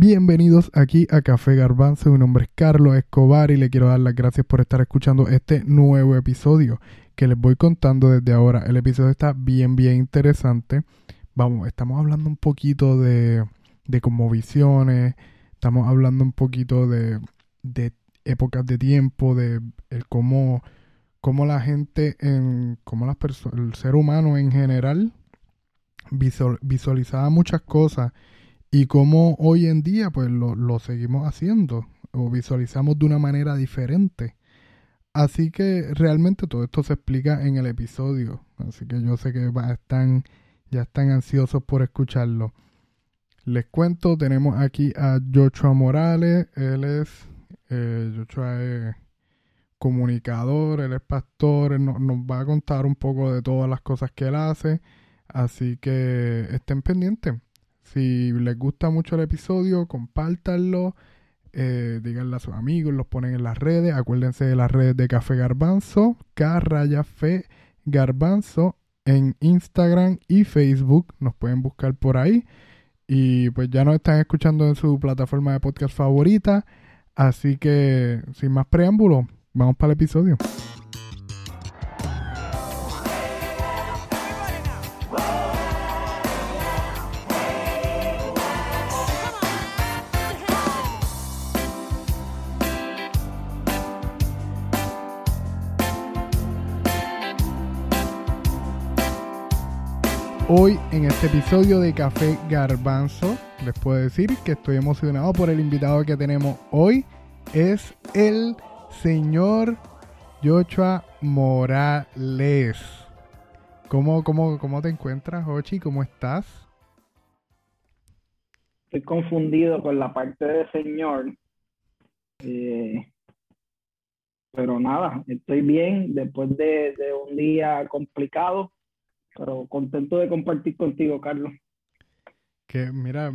Bienvenidos aquí a Café Garbanzo. Mi nombre es Carlos Escobar y le quiero dar las gracias por estar escuchando este nuevo episodio que les voy contando desde ahora. El episodio está bien, bien interesante. Vamos, estamos hablando un poquito de, de visiones, estamos hablando un poquito de, de épocas de tiempo, de el cómo, cómo la gente, en, cómo las el ser humano en general visualizaba muchas cosas y cómo hoy en día pues lo, seguimos haciendo o visualizamos de una manera diferente. Así que realmente todo esto se explica en el episodio. Así que yo sé que están, ya están ansiosos por escucharlo. Les cuento, tenemos aquí a Joshua Morales. Él es, eh, es comunicador, él es pastor, nos va a contar un poco de todas las cosas que él hace. Así que estén pendientes. Si les gusta mucho el episodio, compártanlo, eh, díganle a sus amigos, los ponen en las redes. Acuérdense de las redes de Café Garbanzo, K Raya Fe Garbanzo en Instagram y Facebook. Nos pueden buscar por ahí. Y pues ya nos están escuchando en su plataforma de podcast favorita. Así que, sin más preámbulo, vamos para el episodio. Hoy en este episodio de Café Garbanzo les puedo decir que estoy emocionado por el invitado que tenemos hoy. Es el señor Joshua Morales. ¿Cómo, cómo, cómo te encuentras, Ochi? ¿Cómo estás? Estoy confundido con la parte de señor. Eh, pero nada, estoy bien después de un día complicado pero contento de compartir contigo, Carlos. Que mira,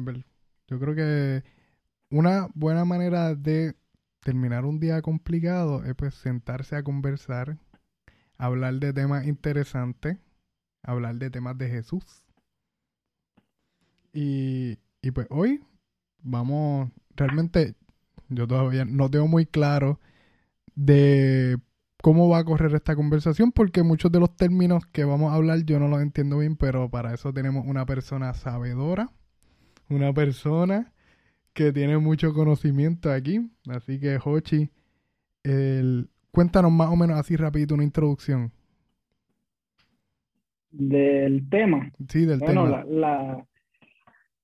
yo creo que una buena manera de terminar un día complicado es pues sentarse a conversar, hablar de temas interesantes, hablar de temas de Jesús. Y, y pues hoy vamos, realmente yo todavía no tengo muy claro de cómo va a correr esta conversación, porque muchos de los términos que vamos a hablar yo no los entiendo bien, pero para eso tenemos una persona sabedora, una persona que tiene mucho conocimiento aquí. Así que, Hochi, el, cuéntanos más o menos así rapidito una introducción. Del tema. Sí, del tema. La, la,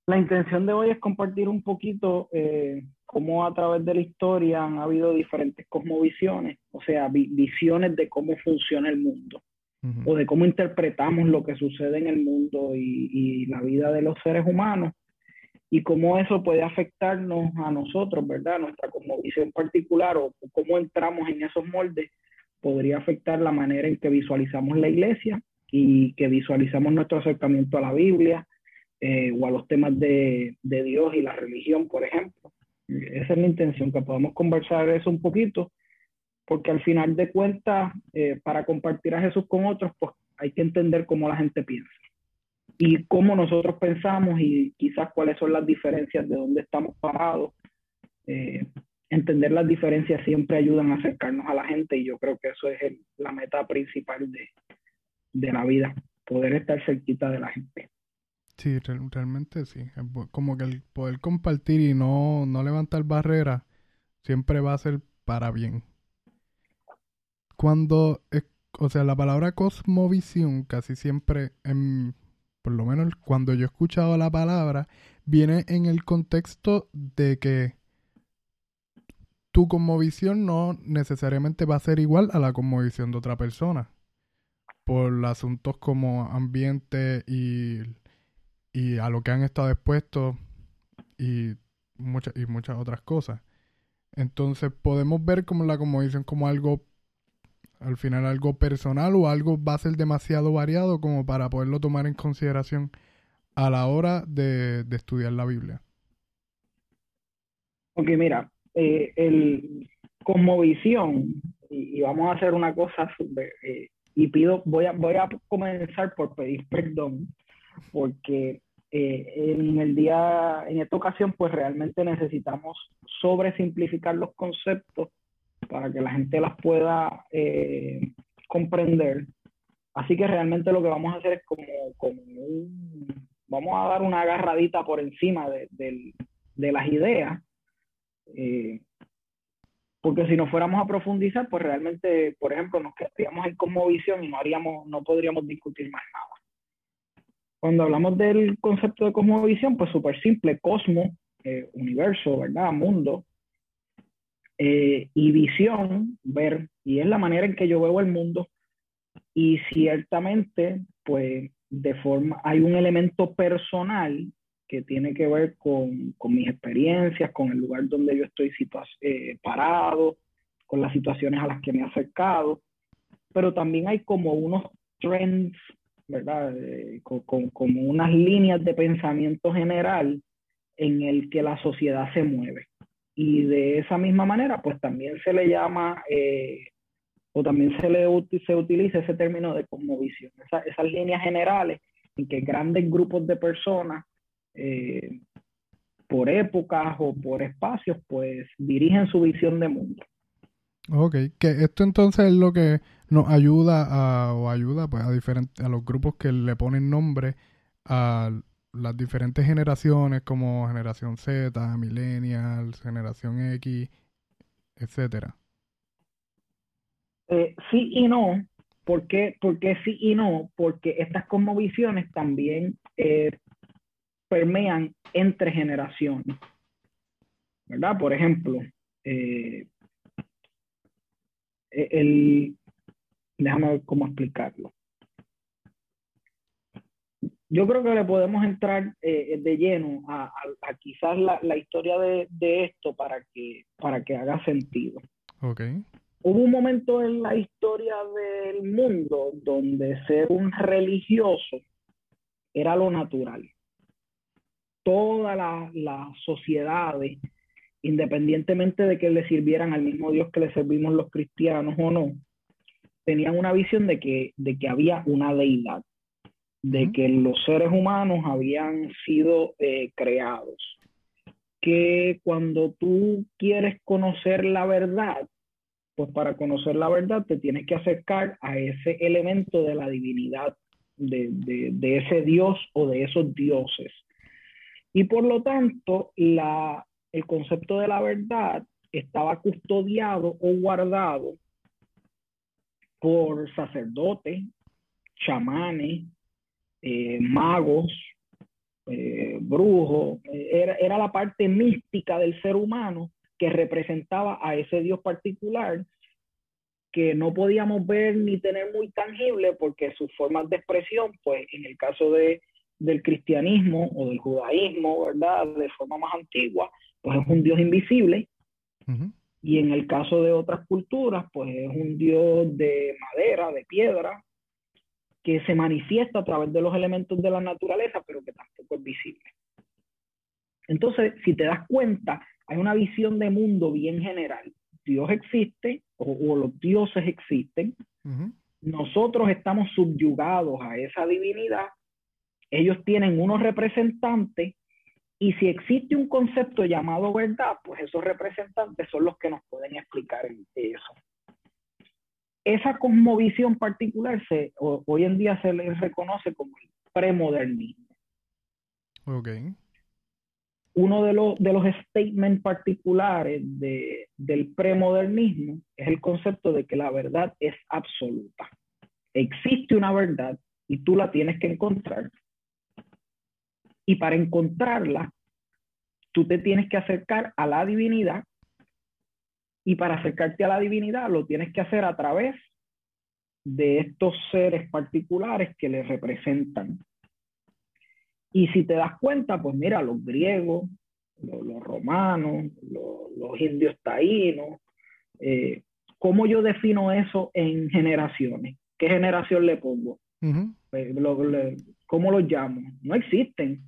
la, intención de hoy es compartir un poquito eh, cómo a través de la historia han habido diferentes cosmovisiones, o sea, visiones de cómo funciona el mundo o de cómo interpretamos lo que sucede en el mundo y, la vida de los seres humanos y cómo eso puede afectarnos a nosotros, ¿verdad? Nuestra cosmovisión particular o cómo entramos en esos moldes podría afectar la manera en que visualizamos la iglesia y que visualizamos nuestro acercamiento a la Biblia eh, o a los temas de, de Dios y la religión, por ejemplo. Esa es la intención, que podamos conversar eso un poquito, porque al final de cuentas, eh, para compartir a Jesús con otros, pues hay que entender cómo la gente piensa y cómo nosotros pensamos y quizás cuáles son las diferencias de dónde estamos parados. Eh, entender las diferencias siempre ayudan a acercarnos a la gente y yo creo que eso es la meta principal de, de la vida, poder estar cerquita de la gente. Sí, realmente sí. Como que el poder compartir y no, no levantar barreras siempre va a ser para bien. Cuando, o sea, la palabra cosmovisión casi siempre, por lo menos cuando yo he escuchado la palabra, viene en el contexto de que tu cosmovisión no necesariamente va a ser igual a la cosmovisión de otra persona. Por asuntos como ambiente y y a lo que han estado expuestos y muchas y muchas otras cosas. Entonces podemos ver como la como dicen como algo al final algo personal o algo va a ser demasiado variado como para poderlo tomar en consideración a la hora de, estudiar la Biblia. Ok, mira, eh, el cosmovisión, y, y, vamos a hacer una cosa eh, y pido, voy a, voy a comenzar por pedir perdón porque eh, en el día, en esta ocasión, pues realmente necesitamos sobresimplificar los conceptos para que la gente las pueda eh, comprender. Así que realmente lo que vamos a hacer es como, como un, vamos a dar una agarradita por encima de, de las ideas. Eh, porque si nos fuéramos a profundizar, pues realmente, por ejemplo, nos quedaríamos en cosmovisión y no haríamos, no podríamos discutir más nada. Cuando hablamos del concepto de cosmovisión, pues súper simple, cosmo, eh, universo, ¿verdad? Mundo, eh, y visión, ver, y es la manera en que yo veo el mundo, y ciertamente, pues, de forma, hay un elemento personal que tiene que ver con, con mis experiencias, con el lugar donde yo estoy eh, parado, con las situaciones a las que me he acercado, pero también hay como unos trends, ¿verdad? Eh, con, como unas líneas de pensamiento general en el que la sociedad se mueve. Y de esa misma manera, pues también se le llama, eh, o también se le se utiliza ese término de cosmovisión, esas líneas generales en que grandes grupos de personas eh, por épocas o por espacios, pues dirigen su visión de mundo. Ok, que esto entonces es lo que nos ayuda a, o ayuda pues a, diferentes, a los grupos que le ponen nombre a las diferentes generaciones como generación Z, millennials, generación X, etcétera. Eh, sí y no. ¿Por qué? Porque sí y no, porque estas cosmovisiones también eh, permean entre generaciones. ¿Verdad? Por ejemplo, eh, el, déjame ver cómo explicarlo. Yo creo que le podemos entrar eh, de lleno a, quizás la, historia de, esto para que, para que haga sentido. Okay. Hubo un momento en la historia del mundo donde ser un religioso era lo natural todas las sociedades, independientemente de que le sirvieran al mismo Dios que le servimos los cristianos o no, tenían una visión de que, de que había una deidad, de que los seres humanos habían sido eh, creados, que cuando tú quieres conocer la verdad, pues para conocer la verdad te tienes que acercar a ese elemento de la divinidad, de, de ese Dios o de esos dioses. Y por lo tanto, la, el concepto de la verdad estaba custodiado o guardado por sacerdotes, chamanes, eh, magos, eh, brujos. Era, era la parte mística del ser humano que representaba a ese Dios particular que no podíamos ver ni tener muy tangible porque sus formas de expresión, pues en el caso de del cristianismo o del judaísmo, ¿verdad? De forma más antigua, pues es un Dios invisible. Y en el caso de otras culturas, pues es un Dios de madera, de piedra, que se manifiesta a través de los elementos de la naturaleza, pero que tampoco es visible. Entonces, si te das cuenta, hay una visión de mundo bien general. Dios existe o, los dioses existen. Nosotros estamos subyugados a esa divinidad ellos tienen unos representantes y si existe un concepto llamado verdad, pues esos representantes son los que nos pueden explicar eso. Esa cosmovisión particular se, hoy en día se le reconoce como el premodernismo. Okay. Uno de, los, de los statements particulares de, del premodernismo es el concepto de que la verdad es absoluta. Existe una verdad y tú la tienes que encontrar y para encontrarla, tú te tienes que acercar a la divinidad. Y para acercarte a la divinidad lo tienes que hacer a través de estos seres particulares que le representan. Y si te das cuenta, pues mira, los griegos, los, romanos, los, indios taínos, eh, ¿cómo yo defino eso en generaciones? ¿Qué generación le pongo? Pues, ¿Cómo los llamo? No existen.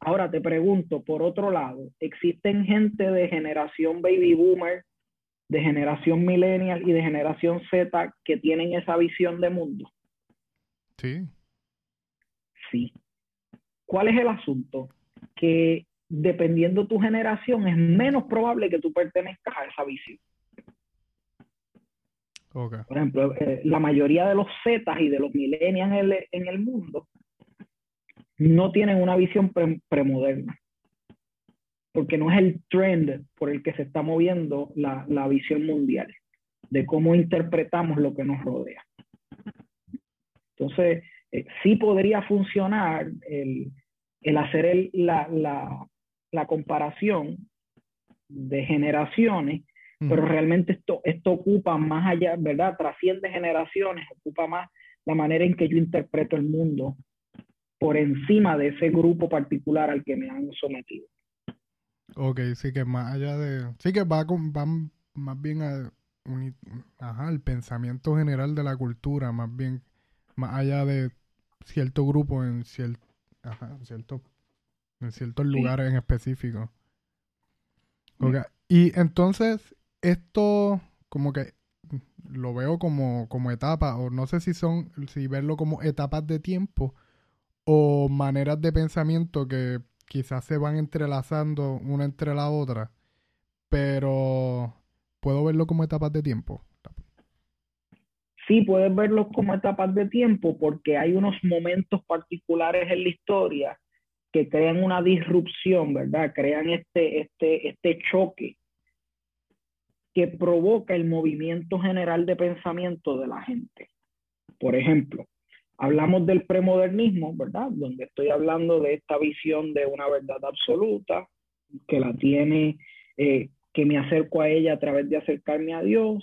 Ahora te pregunto, por otro lado, ¿existen gente de generación baby boomer, de generación millennial y de generación Z que tienen esa visión de mundo? Sí. Sí. ¿cuál es el asunto? Que dependiendo tu generación es menos probable que tú pertenezcas a esa visión. Por ejemplo, eh, la mayoría de los Zetas y de los millennials en el, en el mundo no tienen una visión premoderna, porque no es el trend por el que se está moviendo la, la visión mundial, de cómo interpretamos lo que nos rodea. Entonces, eh, sí podría funcionar el, el hacer el, la, la, la comparación de generaciones pero realmente esto, esto ocupa más allá, ¿verdad? Trasciende generaciones, ocupa más la manera en que yo interpreto el mundo por encima de ese grupo particular al que me han sometido. Ok, sí que más allá de... Sí que va, con, va más bien a... ajá, el pensamiento general de la cultura, más bien, más allá de cierto grupo en, cierto, ajá, cierto, en ciertos lugares en específico. Okay. Y entonces, esto como que lo veo como, como etapas, o no sé si son, si verlo como etapas de tiempo o maneras de pensamiento que quizás se van entrelazando una entre la otra, pero puedo verlo como etapas de tiempo. Sí, puedes verlo como etapas de tiempo porque hay unos momentos particulares en la historia que crean una disrupción, ¿verdad? Crean este, este, este choque que provoca el movimiento general de pensamiento de la gente. Por ejemplo, hablamos del premodernismo, ¿verdad? Donde estoy hablando de esta visión de una verdad absoluta, que la tiene, eh, que me acerco a ella a través de acercarme a Dios,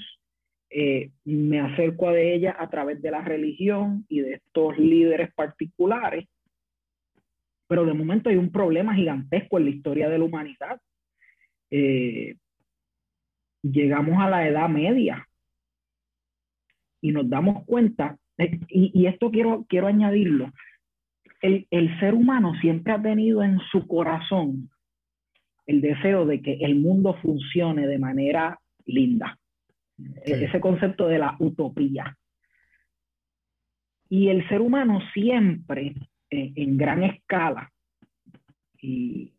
eh, me acerco a ella a través de la religión y de estos líderes particulares. Pero de momento hay un problema gigantesco en la historia de la humanidad. Eh, llegamos a la edad media y nos damos cuenta, eh, y, esto quiero, quiero añadirlo, el, el, ser humano siempre ha tenido en su corazón el deseo de que el mundo funcione de manera linda. Ese concepto de la utopía. Y el ser humano siempre, eh, en gran escala, y,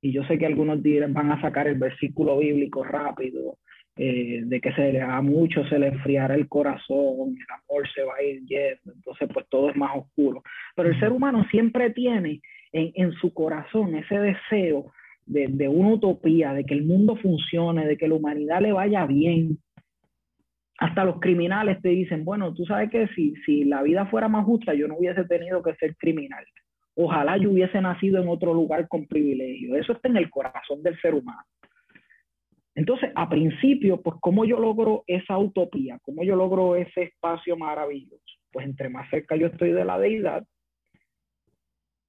y yo sé que algunos van a sacar el versículo bíblico rápido, eh, de que se, a muchos se le enfriará el corazón, el amor se va a ir yendo, entonces pues todo es más oscuro. Pero el ser humano siempre tiene en, en su corazón ese deseo de, de, una utopía, de que el mundo funcione, de que la humanidad le vaya bien. Hasta los criminales te dicen, bueno, tú sabes que si, si la vida fuera más justa, yo no hubiese tenido que ser criminal. Ojalá yo hubiese nacido en otro lugar con privilegio. Eso está en el corazón del ser humano. Entonces, a principio, pues, ¿cómo yo logro esa utopía? ¿Cómo yo logro ese espacio maravilloso? Pues entre más cerca yo estoy de la deidad,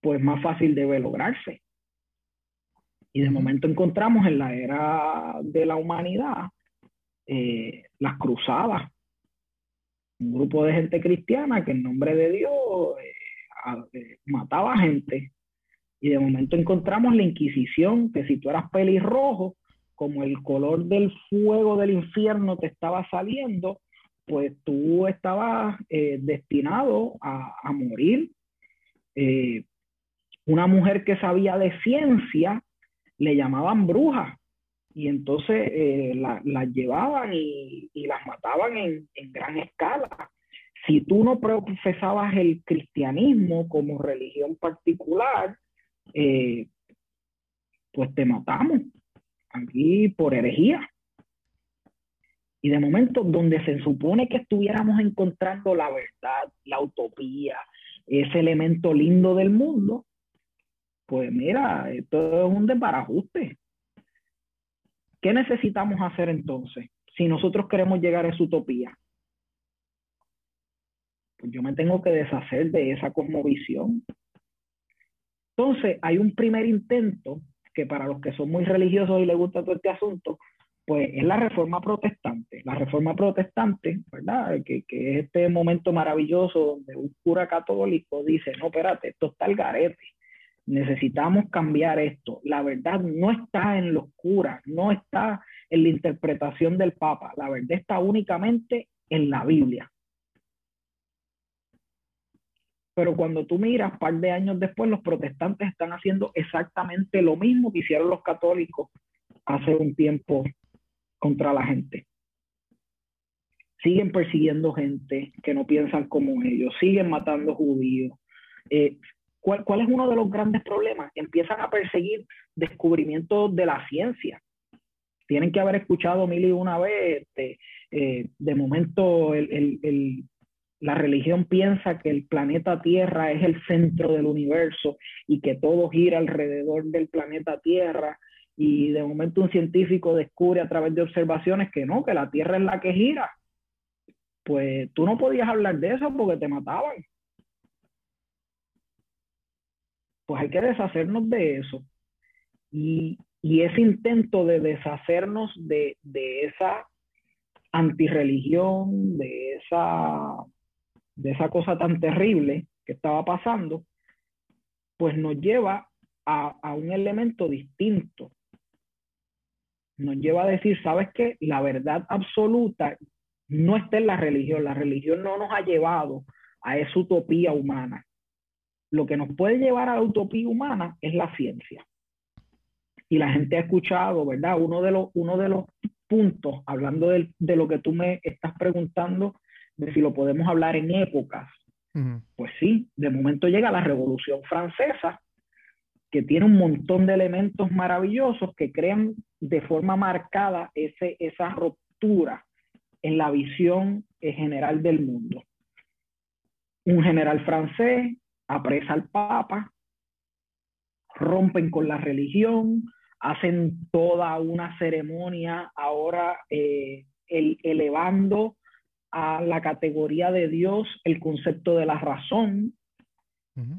pues más fácil debe lograrse. Y de momento encontramos en la era de la humanidad eh, las cruzadas, un grupo de gente cristiana que en nombre de Dios eh, eh, mataba gente. Y de momento encontramos la Inquisición, que si tú eras pelirrojo, como el color del fuego del infierno te estaba saliendo, pues tú estabas eh, destinado a, morir. Eh, una mujer que sabía de ciencia le llamaban bruja y entonces las llevaban y, las mataban en, gran escala si tú no profesabas el cristianismo como religión particular, eh, pues te matamos aquí por herejía. Y de momento, donde se supone que estuviéramos encontrando la verdad, la utopía, ese elemento lindo del mundo, pues mira, esto es un desbarajuste. ¿Qué necesitamos hacer entonces si nosotros queremos llegar a esa utopía? pues yo me tengo que deshacer de esa cosmovisión. Entonces, hay un primer intento que para los que son muy religiosos y les gusta todo este asunto, pues es la reforma protestante. La reforma protestante, ¿verdad? Que, que es este momento maravilloso donde un cura católico dice, no, espérate, esto está el garete. Necesitamos cambiar esto. La verdad no está en los curas, no está en la interpretación del Papa. La verdad está únicamente en la Biblia. Pero cuando tú miras, par de años después, los protestantes están haciendo exactamente lo mismo que hicieron los católicos hace un tiempo contra la gente. Siguen persiguiendo gente que no piensan como ellos, siguen matando judíos. Eh, ¿cuál, ¿Cuál es uno de los grandes problemas? Empiezan a perseguir descubrimientos de la ciencia. Tienen que haber escuchado mil y una vez, este, eh, de momento el, el, la religión piensa que el planeta Tierra es el centro del universo y que todo gira alrededor del planeta Tierra y de momento un científico descubre a través de observaciones que no, que la Tierra es la que gira. Pues tú no podías hablar de eso porque te mataban. Pues hay que deshacernos de eso. Y, y ese intento de deshacernos de, de esa antirreligión, de esa, de esa cosa tan terrible que estaba pasando, pues nos lleva a, a un elemento distinto nos lleva a decir, ¿sabes qué? La verdad absoluta no está en la religión. La religión no nos ha llevado a esa utopía humana. Lo que nos puede llevar a la utopía humana es la ciencia. Y la gente ha escuchado, ¿verdad? Uno de los, uno de los puntos, hablando de, de lo que tú me estás preguntando, de si lo podemos hablar en épocas. Uh -huh. Pues sí, de momento llega la Revolución Francesa, que tiene un montón de elementos maravillosos que crean de forma marcada ese, esa ruptura en la visión general del mundo. Un general francés apresa al Papa, rompen con la religión, hacen toda una ceremonia ahora eh, el, elevando a la categoría de Dios el concepto de la razón,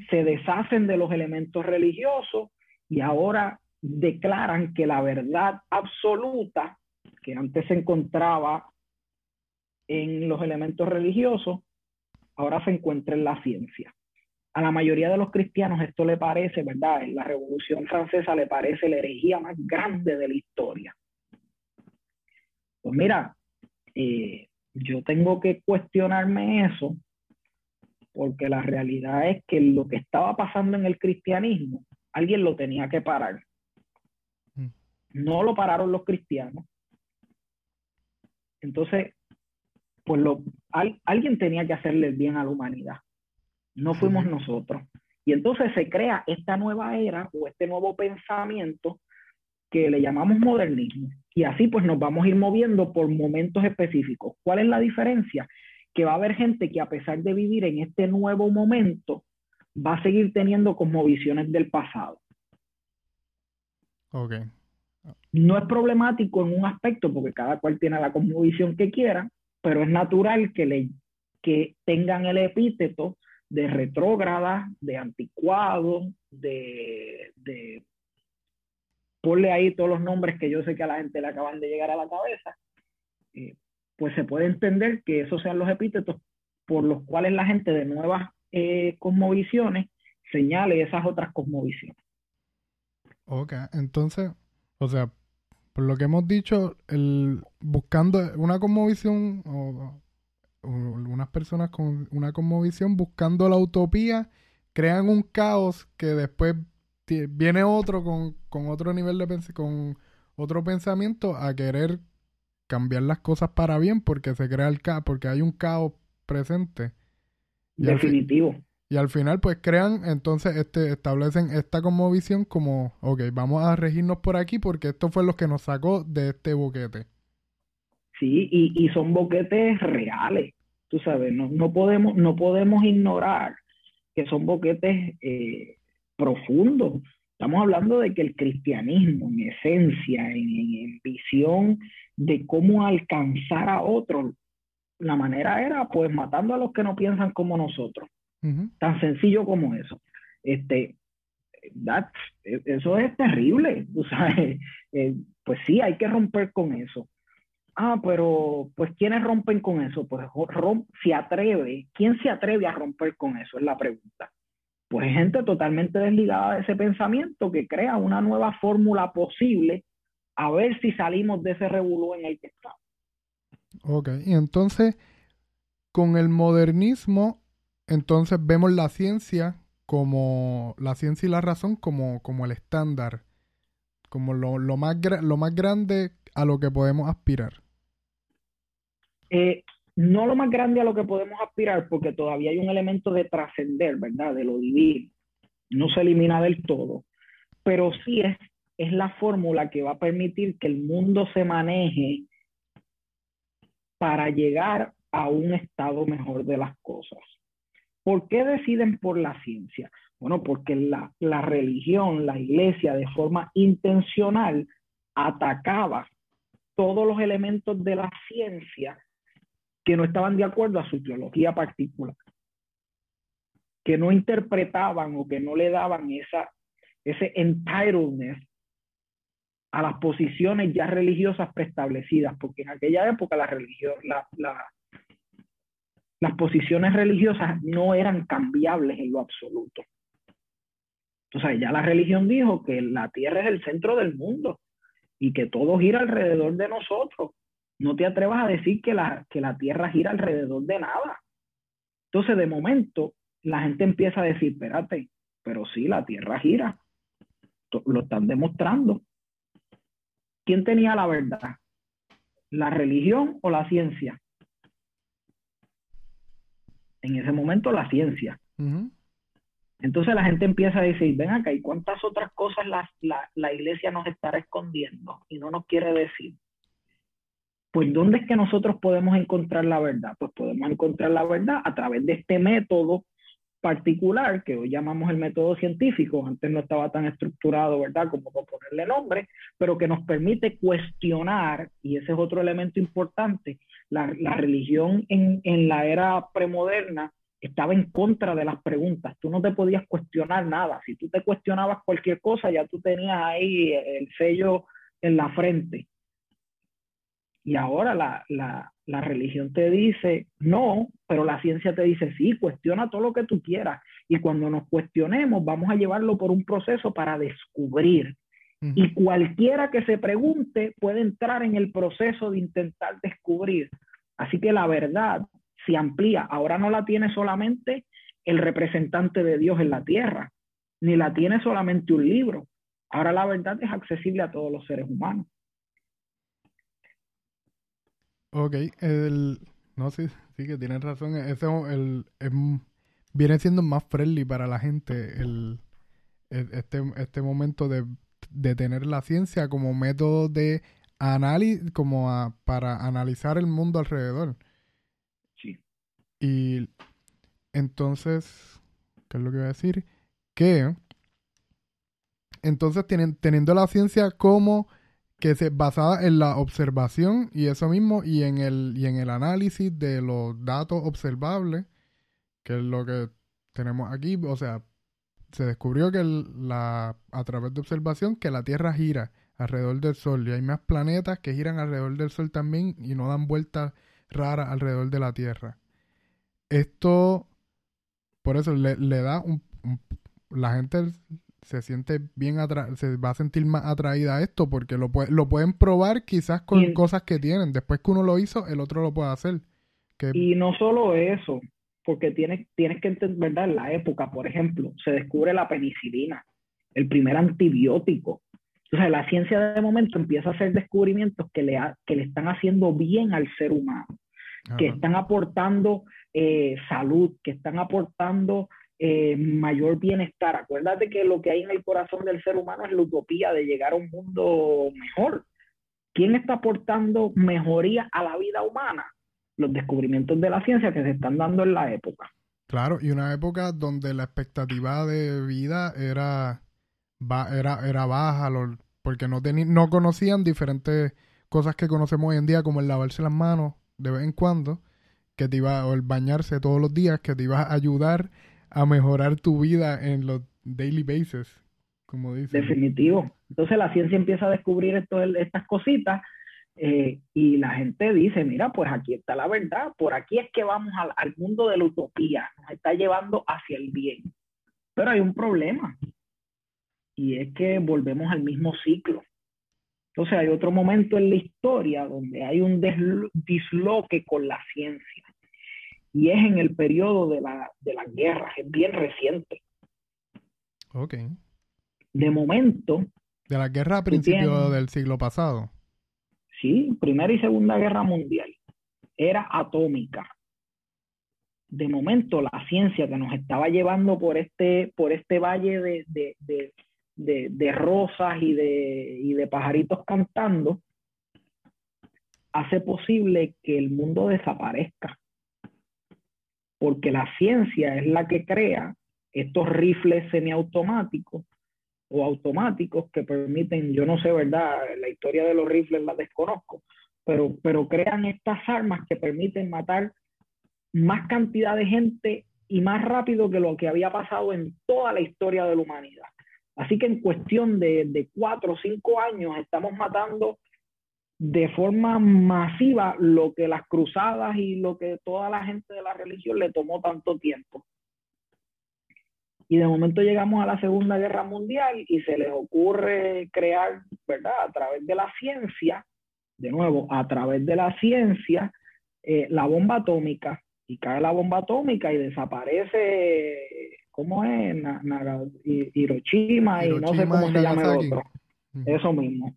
se deshacen de los elementos religiosos y ahora declaran que la verdad absoluta, que antes se encontraba en los elementos religiosos, ahora se encuentra en la ciencia. A la mayoría de los cristianos esto le parece, ¿verdad? En la Revolución Francesa le parece la herejía más grande de la historia. Pues mira, eh, yo tengo que cuestionarme eso porque la realidad es que lo que estaba pasando en el cristianismo, alguien lo tenía que parar. No lo pararon los cristianos. Entonces, pues lo, al, alguien tenía que hacerle bien a la humanidad. No fuimos nosotros. Y entonces se crea esta nueva era o este nuevo pensamiento que le llamamos modernismo. Y así pues nos vamos a ir moviendo por momentos específicos. ¿Cuál es la diferencia? Que va a haber gente que a pesar de vivir en este nuevo momento, va a seguir teniendo como visiones del pasado. Ok. No es problemático en un aspecto porque cada cual tiene la cosmovisión que quiera, pero es natural que, le, que tengan el epíteto de retrógrada, de anticuado, de, de ponle ahí todos los nombres que yo sé que a la gente le acaban de llegar a la cabeza, eh, pues se puede entender que esos sean los epítetos por los cuales la gente de nuevas eh, cosmovisiones señale esas otras cosmovisiones. Ok, entonces, o sea, por lo que hemos dicho, el, buscando una cosmovisión o, o personas con una cosmovisión buscando la utopía crean un caos que después viene otro con, con otro nivel de pens con otro pensamiento a querer cambiar las cosas para bien porque se crea el caos, porque hay un caos presente. Y Definitivo. Al, y al final pues crean, entonces este establecen esta como visión como, ok, vamos a regirnos por aquí porque esto fue lo que nos sacó de este boquete. Sí, y, y son boquetes reales, tú sabes, no, no, podemos, no podemos ignorar que son boquetes eh, profundo. Estamos hablando de que el cristianismo, en esencia, en, en, visión de cómo alcanzar a otros, la manera era pues matando a los que no piensan como nosotros. Uh -huh. Tan sencillo como eso. Este, that, eso es terrible. O sea, eh, pues sí, hay que romper con eso. Ah, pero pues ¿quiénes rompen con eso? Pues se atreve. ¿Quién se atreve a romper con eso? Es la pregunta pues gente totalmente desligada de ese pensamiento que crea una nueva fórmula posible a ver si salimos de ese revolú en el que estamos. Ok, y entonces con el modernismo entonces vemos la ciencia como la ciencia y la razón como, como el estándar, como lo, lo, más, lo más grande a lo que podemos aspirar. Eh, no lo más grande a lo que podemos aspirar, porque todavía hay un elemento de trascender, ¿verdad? De lo divino. No se elimina del todo, pero sí es, es la fórmula que va a permitir que el mundo se maneje para llegar a un estado mejor de las cosas. ¿Por qué deciden por la ciencia? Bueno, porque la, la religión, la iglesia, de forma intencional, atacaba todos los elementos de la ciencia que no estaban de acuerdo a su teología particular, que no interpretaban o que no le daban esa, ese entitlement a las posiciones ya religiosas preestablecidas, porque en aquella época la religión, la, las posiciones religiosas no eran cambiables en lo absoluto. Entonces ya la religión dijo que la tierra es el centro del mundo y que todo gira alrededor de nosotros. No te atrevas a decir que la, que la tierra gira alrededor de nada. Entonces de momento la gente empieza a decir, espérate, pero sí, la tierra gira. Lo están demostrando. ¿Quién tenía la verdad? ¿La religión o la ciencia? en ese momento la ciencia. Entonces la gente empieza a decir, ven acá, ¿y cuántas otras cosas la, la, la, iglesia nos estará escondiendo y no nos quiere decir? Pues ¿dónde es que nosotros podemos encontrar la verdad? Pues podemos encontrar la verdad a través de este método particular que hoy llamamos el método científico, antes no estaba tan estructurado, ¿verdad? Como para ponerle nombre, pero que nos permite cuestionar, y ese es otro elemento importante, la, la religión en, en la era premoderna estaba en contra de las preguntas, tú no te podías cuestionar nada, si tú te cuestionabas cualquier cosa, ya tú tenías ahí el sello en la frente. Y ahora la, la, la religión te dice no, pero la ciencia te dice sí, cuestiona todo lo que tú quieras. Y cuando nos cuestionemos, vamos a llevarlo por un proceso para descubrir. Y cualquiera que se pregunte puede entrar en el proceso de intentar descubrir. Así que la verdad se amplía. Ahora no la tiene solamente el representante de Dios en la tierra, ni la tiene solamente un libro. Ahora la verdad es accesible a todos los seres humanos. Ok, el, no, sí, sí que tienes razón. Ese, el, viene siendo más friendly para la gente el, este, este momento de, de, tener la ciencia como método de análisis, como para analizar el mundo alrededor. Sí. Y entonces, ¿qué es lo que voy a decir? Que entonces tienen, teniendo la ciencia como que se basada en la observación y eso mismo y en el y en el análisis de los datos observables que es lo que tenemos aquí. O sea se descubrió que la a través de observación que la Tierra gira alrededor del Sol y hay más planetas que giran alrededor del Sol también y no dan vueltas raras alrededor de la Tierra. Esto por eso le, da un, la gente se siente bien se va a sentir más atraída a esto porque lo, lo pueden probar quizás con cosas que tienen. Después que uno lo hizo, el otro lo puede hacer. Y no solo eso, porque tienes, tienes que entender, ¿verdad? En la época, por ejemplo, se descubre la penicilina, el primer antibiótico. Entonces, la ciencia de momento empieza a hacer descubrimientos que le, que le están haciendo bien al ser humano, que están aportando eh, salud, que están aportando eh, mayor bienestar. Acuérdate que lo que hay en el corazón del ser humano es la utopía de llegar a un mundo mejor. ¿Quién está aportando mejoría a la vida humana? Los descubrimientos de la ciencia que se están dando en la época. Claro, y una época donde la expectativa de vida era, era, era baja, porque no, no conocían diferentes cosas que conocemos hoy en día, como el lavarse las manos de vez en cuando, que te iba, o el bañarse todos los días, que te iba a ayudar a mejorar tu vida en los daily basis, como dice. Definitivo. Entonces la ciencia empieza a descubrir esto, estas cositas eh, y la gente dice, mira, pues aquí está la verdad, por aquí es que vamos al, al mundo de la utopía, nos está llevando hacia el bien. Pero hay un problema y es que volvemos al mismo ciclo. Entonces hay otro momento en la historia donde hay un disloque con la ciencia. Y es en el periodo de, la, de las guerras, es bien reciente. Ok. De momento... De la guerra a principios del siglo pasado. Sí, Primera y Segunda Guerra Mundial. Era atómica. De momento, la ciencia que nos estaba llevando por este, por este valle de, de, de, de rosas y de, y de pajaritos cantando, hace posible que el mundo desaparezca. Porque la ciencia es la que crea estos rifles semiautomáticos o automáticos que permiten, yo no sé, ¿verdad? La historia de los rifles la desconozco, pero, pero crean estas armas que permiten matar más cantidad de gente y más rápido que lo que había pasado en toda la historia de la humanidad. Así que en cuestión de, de cuatro o cinco años estamos matando de forma masiva lo que las cruzadas y lo que toda la gente de la religión le tomó tanto tiempo. Y de momento llegamos a la Segunda Guerra Mundial y se les ocurre crear, ¿verdad? A través de la ciencia, de nuevo, a través de la ciencia, eh, la bomba atómica. Y cae la bomba atómica y desaparece, ¿cómo es? Hiroshima, y no sé cómo se llama el otro. Eso mismo.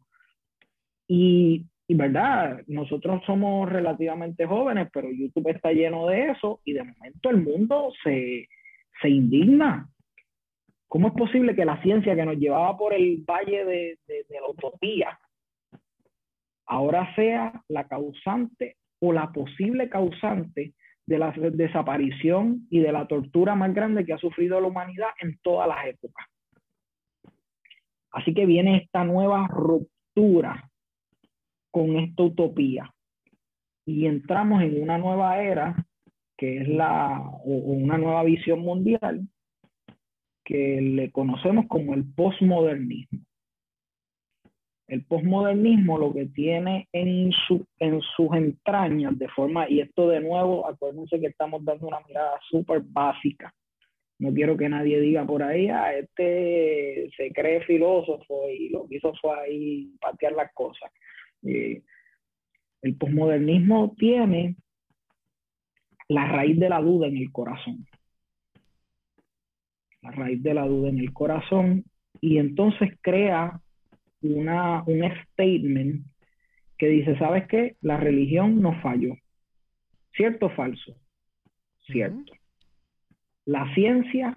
Y y verdad, nosotros somos relativamente jóvenes, pero YouTube está lleno de eso y de momento el mundo se, indigna. ¿Cómo es posible que la ciencia que nos llevaba por el valle de, de, la utopía ahora sea la causante o la posible causante de la desaparición y de la tortura más grande que ha sufrido la humanidad en todas las épocas? Así que viene esta nueva ruptura con esta utopía y entramos en una nueva era que es la o, una nueva visión mundial que le conocemos como el postmodernismo. El postmodernismo lo que tiene en, su, en sus entrañas de forma, y esto de nuevo, acuérdense que estamos dando una mirada súper básica. No quiero que nadie diga por ahí, ah, este se cree filósofo y lo que hizo fue ahí patear las cosas. Eh, el posmodernismo tiene la raíz de la duda en el corazón. La raíz de la duda en el corazón y entonces crea una, un statement que dice, ¿sabes qué? La religión no falló. ¿Cierto o falso? Cierto. La ciencia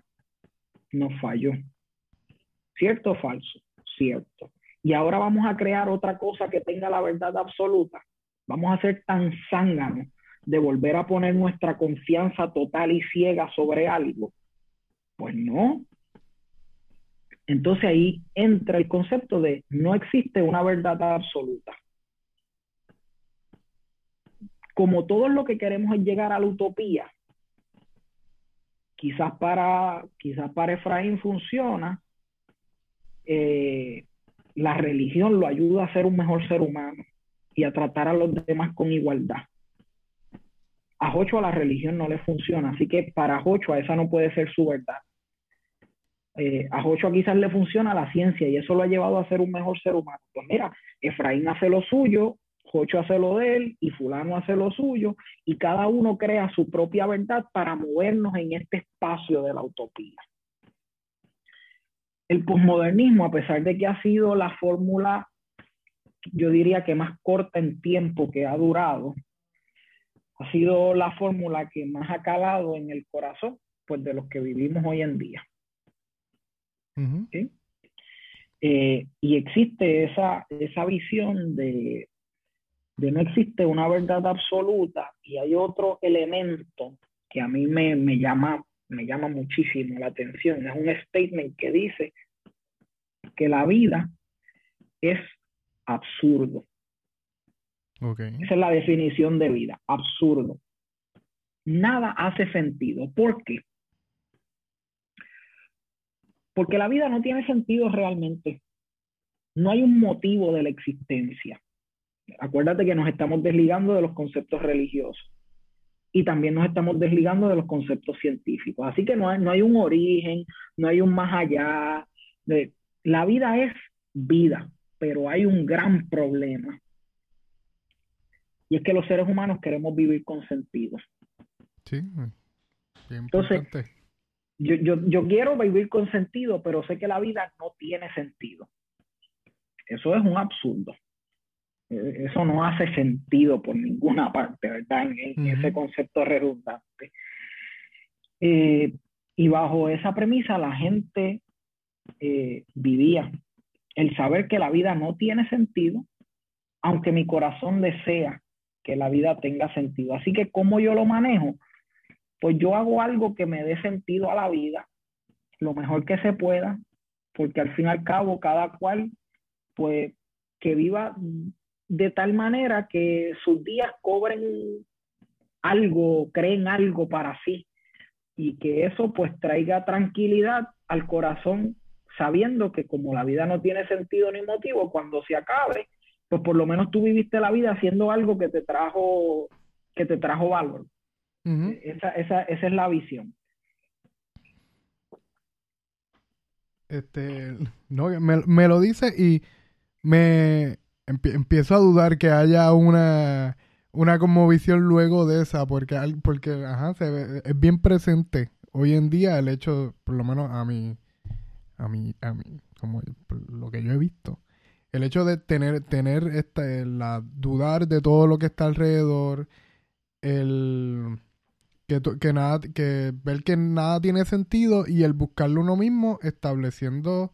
no falló. ¿Cierto o falso? Cierto y ahora vamos a crear otra cosa que tenga la verdad absoluta. Vamos a ser tan zánganos de volver a poner nuestra confianza total y ciega sobre algo. Pues no. Entonces ahí entra el concepto de no existe una verdad absoluta. Como todo lo que queremos es llegar a la utopía, quizás para, quizás para Efraín funciona, eh, la religión lo ayuda a ser un mejor ser humano y a tratar a los demás con igualdad. A Jocho a la religión no le funciona, así que para Jocho a esa no puede ser su verdad. Eh, a Jocho quizás le funciona la ciencia y eso lo ha llevado a ser un mejor ser humano. Pues mira, Efraín hace lo suyo, Jocho hace lo de él y fulano hace lo suyo y cada uno crea su propia verdad para movernos en este espacio de la utopía el posmodernismo, a pesar de que ha sido la fórmula, yo diría que más corta en tiempo que ha durado, ha sido la fórmula que más ha calado en el corazón pues, de los que vivimos hoy en día. Eh, y existe esa, esa visión de, de no existe una verdad absoluta y hay otro elemento que a mí me, me llama me llama muchísimo la atención. Es un statement que dice que la vida es absurdo. Esa es la definición de vida, absurdo. Nada hace sentido. ¿Por qué? Porque la vida no tiene sentido realmente. No hay un motivo de la existencia. Acuérdate que nos estamos desligando de los conceptos religiosos y también nos estamos desligando de los conceptos científicos. Así que no hay, no hay un origen, no hay un más allá. De, la vida es vida, pero hay un gran problema. Y es que los seres humanos queremos vivir con sentido. Sí, Entonces, yo, yo, yo quiero vivir con sentido, pero sé que la vida no tiene sentido. Eso es un absurdo. E, eso no hace sentido por ninguna parte, ¿verdad? En, ese concepto redundante. Eh, y bajo esa premisa la gente eh, vivía el saber que la vida no tiene sentido, aunque mi corazón desea que la vida tenga sentido. Así que, ¿cómo yo lo manejo? Pues yo hago algo que me dé sentido a la vida, lo mejor que se pueda, porque al fin y al cabo cada cual, pues, que viva de tal manera que sus días cobren algo, creen algo para sí y que eso pues traiga tranquilidad al corazón sabiendo que como la vida no tiene sentido ni motivo, cuando se acabe, pues por lo menos tú viviste la vida haciendo algo que te trajo, que te trajo valor. esa, esa, esa es la visión. Este, no, me, me lo dice y me empiezo a dudar que haya una, una conmovisión luego de esa, porque, porque ajá, se es bien presente hoy en día el hecho, por lo menos a mí, a mí, a mí, como lo que yo he visto, el hecho de tener, tener esta, la dudar de todo lo que está alrededor, el que, que nada, que ver que nada tiene sentido y el buscarlo uno mismo, estableciendo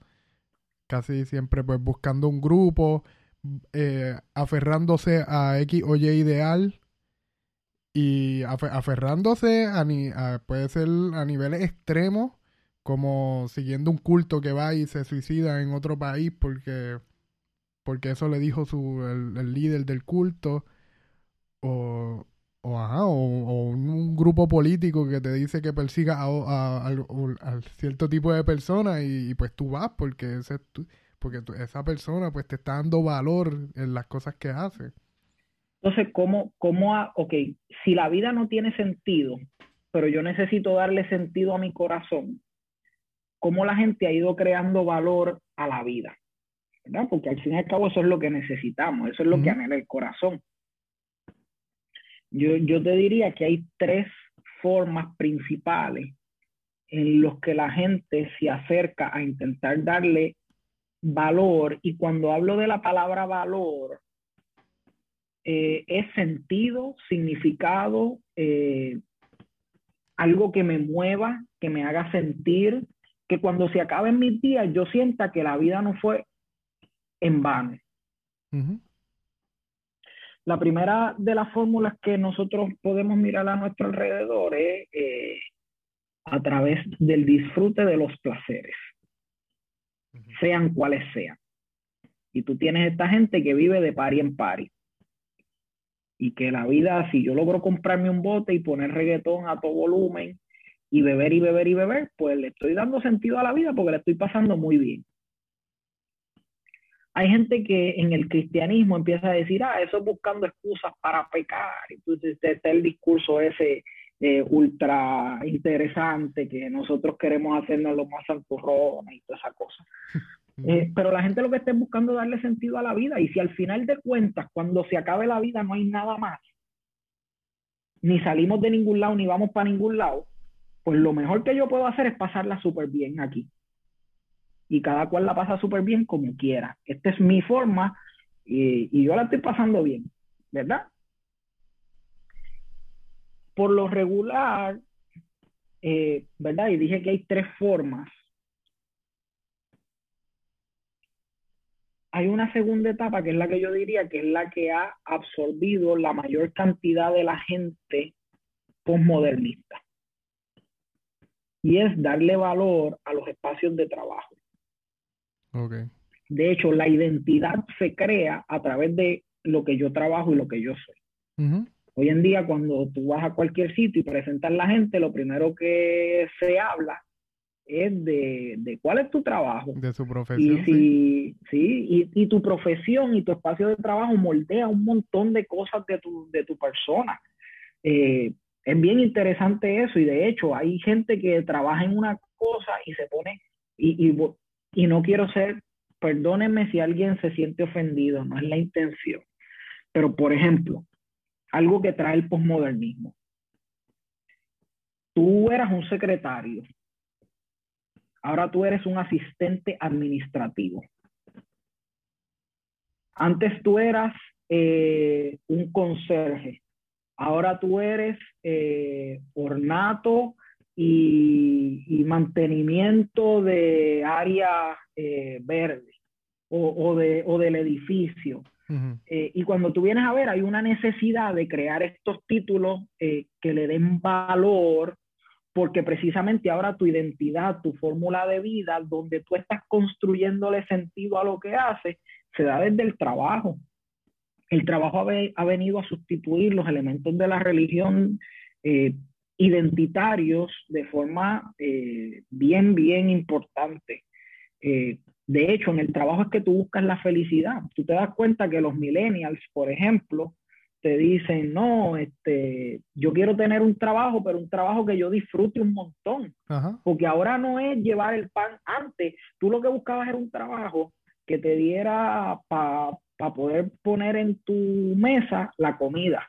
casi siempre, pues buscando un grupo, eh, aferrándose a X o Y ideal y aferrándose a, puede ser a niveles extremos como siguiendo un culto que va y se suicida en otro país porque porque eso le dijo su el, líder del culto o o, ajá, o, un, grupo político que te dice que persiga a, a, cierto tipo de personas y, pues tú vas porque ese es tu, porque esa persona pues te está dando valor en las cosas que hace. Entonces, ¿cómo, cómo, ok, si la vida no tiene sentido, pero yo necesito darle sentido a mi corazón, ¿cómo la gente ha ido creando valor a la vida? ¿verdad? Porque al fin y al cabo eso es lo que necesitamos, eso es lo que anhela el corazón. Yo, yo te diría que hay tres formas principales en los que la gente se acerca a intentar darle valor, y cuando hablo de la palabra valor, eh, es sentido, significado, eh, algo que me mueva, que me haga sentir, que cuando se acaben mis días yo sienta que la vida no fue en vano. La primera de las fórmulas que nosotros podemos mirar a nuestro alrededor es eh, a través del disfrute de los placeres sean cuales sean. Y tú tienes esta gente que vive de pari en pari. Y que la vida, si yo logro comprarme un bote y poner reggaetón a todo volumen y beber y beber y beber, pues le estoy dando sentido a la vida porque le estoy pasando muy bien. Hay gente que en el cristianismo empieza a decir, ah, eso es buscando excusas para pecar. Entonces está el discurso ese eh, ultra interesante, que nosotros queremos hacernos lo más santurrones y toda esa cosa. Eh, pero la gente lo que está buscando es darle sentido a la vida y si al final de cuentas, cuando se acabe la vida, no hay nada más, ni salimos de ningún lado, ni vamos para ningún lado, pues lo mejor que yo puedo hacer es pasarla súper bien aquí. Y cada cual la pasa súper bien como quiera. Esta es mi forma y, y yo la estoy pasando bien, ¿verdad? Por lo regular, eh, ¿verdad? Y dije que hay tres formas. Hay una segunda etapa que es la que yo diría que es la que ha absorbido la mayor cantidad de la gente postmodernista. Y es darle valor a los espacios de trabajo. Okay. De hecho, la identidad se crea a través de lo que yo trabajo y lo que yo soy. Hoy en día, cuando tú vas a cualquier sitio y presentas a la gente, lo primero que se habla es de, cuál es tu trabajo. De su profesión. Y, si, sí. y, tu profesión y tu espacio de trabajo moldea un montón de cosas de tu, de tu persona. Eh, es bien interesante eso y de hecho hay gente que trabaja en una cosa y se pone, y, y, y no quiero ser, perdónenme si alguien se siente ofendido, no es la intención, pero por ejemplo, algo que trae el posmodernismo. tú eras un secretario, ahora tú eres un asistente administrativo. Antes tú eras eh, un conserje, ahora tú eres eh, ornato y, mantenimiento de área eh, verde o, de, o, del edificio. Y cuando tú vienes a ver, hay una necesidad de crear estos títulos que le den valor porque precisamente ahora tu identidad, tu fórmula de vida, donde tú estás construyéndole sentido a lo que haces, se da desde el trabajo. El trabajo ha, venido a sustituir los elementos de la religión eh, identitarios de forma eh, bien, bien importante. Eh, de hecho, en el trabajo es que tú buscas la felicidad. Tú te das cuenta que los millennials, por ejemplo, te dicen, no, este, yo quiero tener un trabajo, pero un trabajo que yo disfrute un montón. Porque ahora no es llevar el pan antes. Tú lo que buscabas era un trabajo que te diera para poder poner en tu mesa la comida.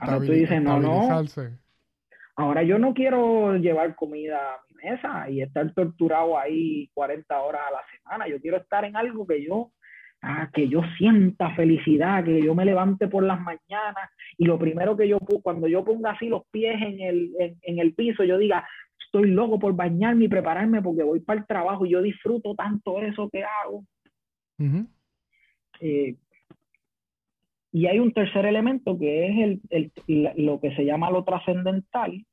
ahora tú dices, no, no. Ahora yo no quiero llevar comida a mesa y estar torturado ahí 40 horas a la semana. Yo quiero estar en algo que yo Ah, que yo sienta felicidad, que yo me levante por las mañanas y lo primero que yo, cuando yo ponga así los pies en el, en, el piso, yo diga, estoy loco por bañarme y prepararme porque voy para el trabajo y yo disfruto tanto eso que hago. Eh, y hay un tercer elemento que es el, el, lo que se llama lo trascendental,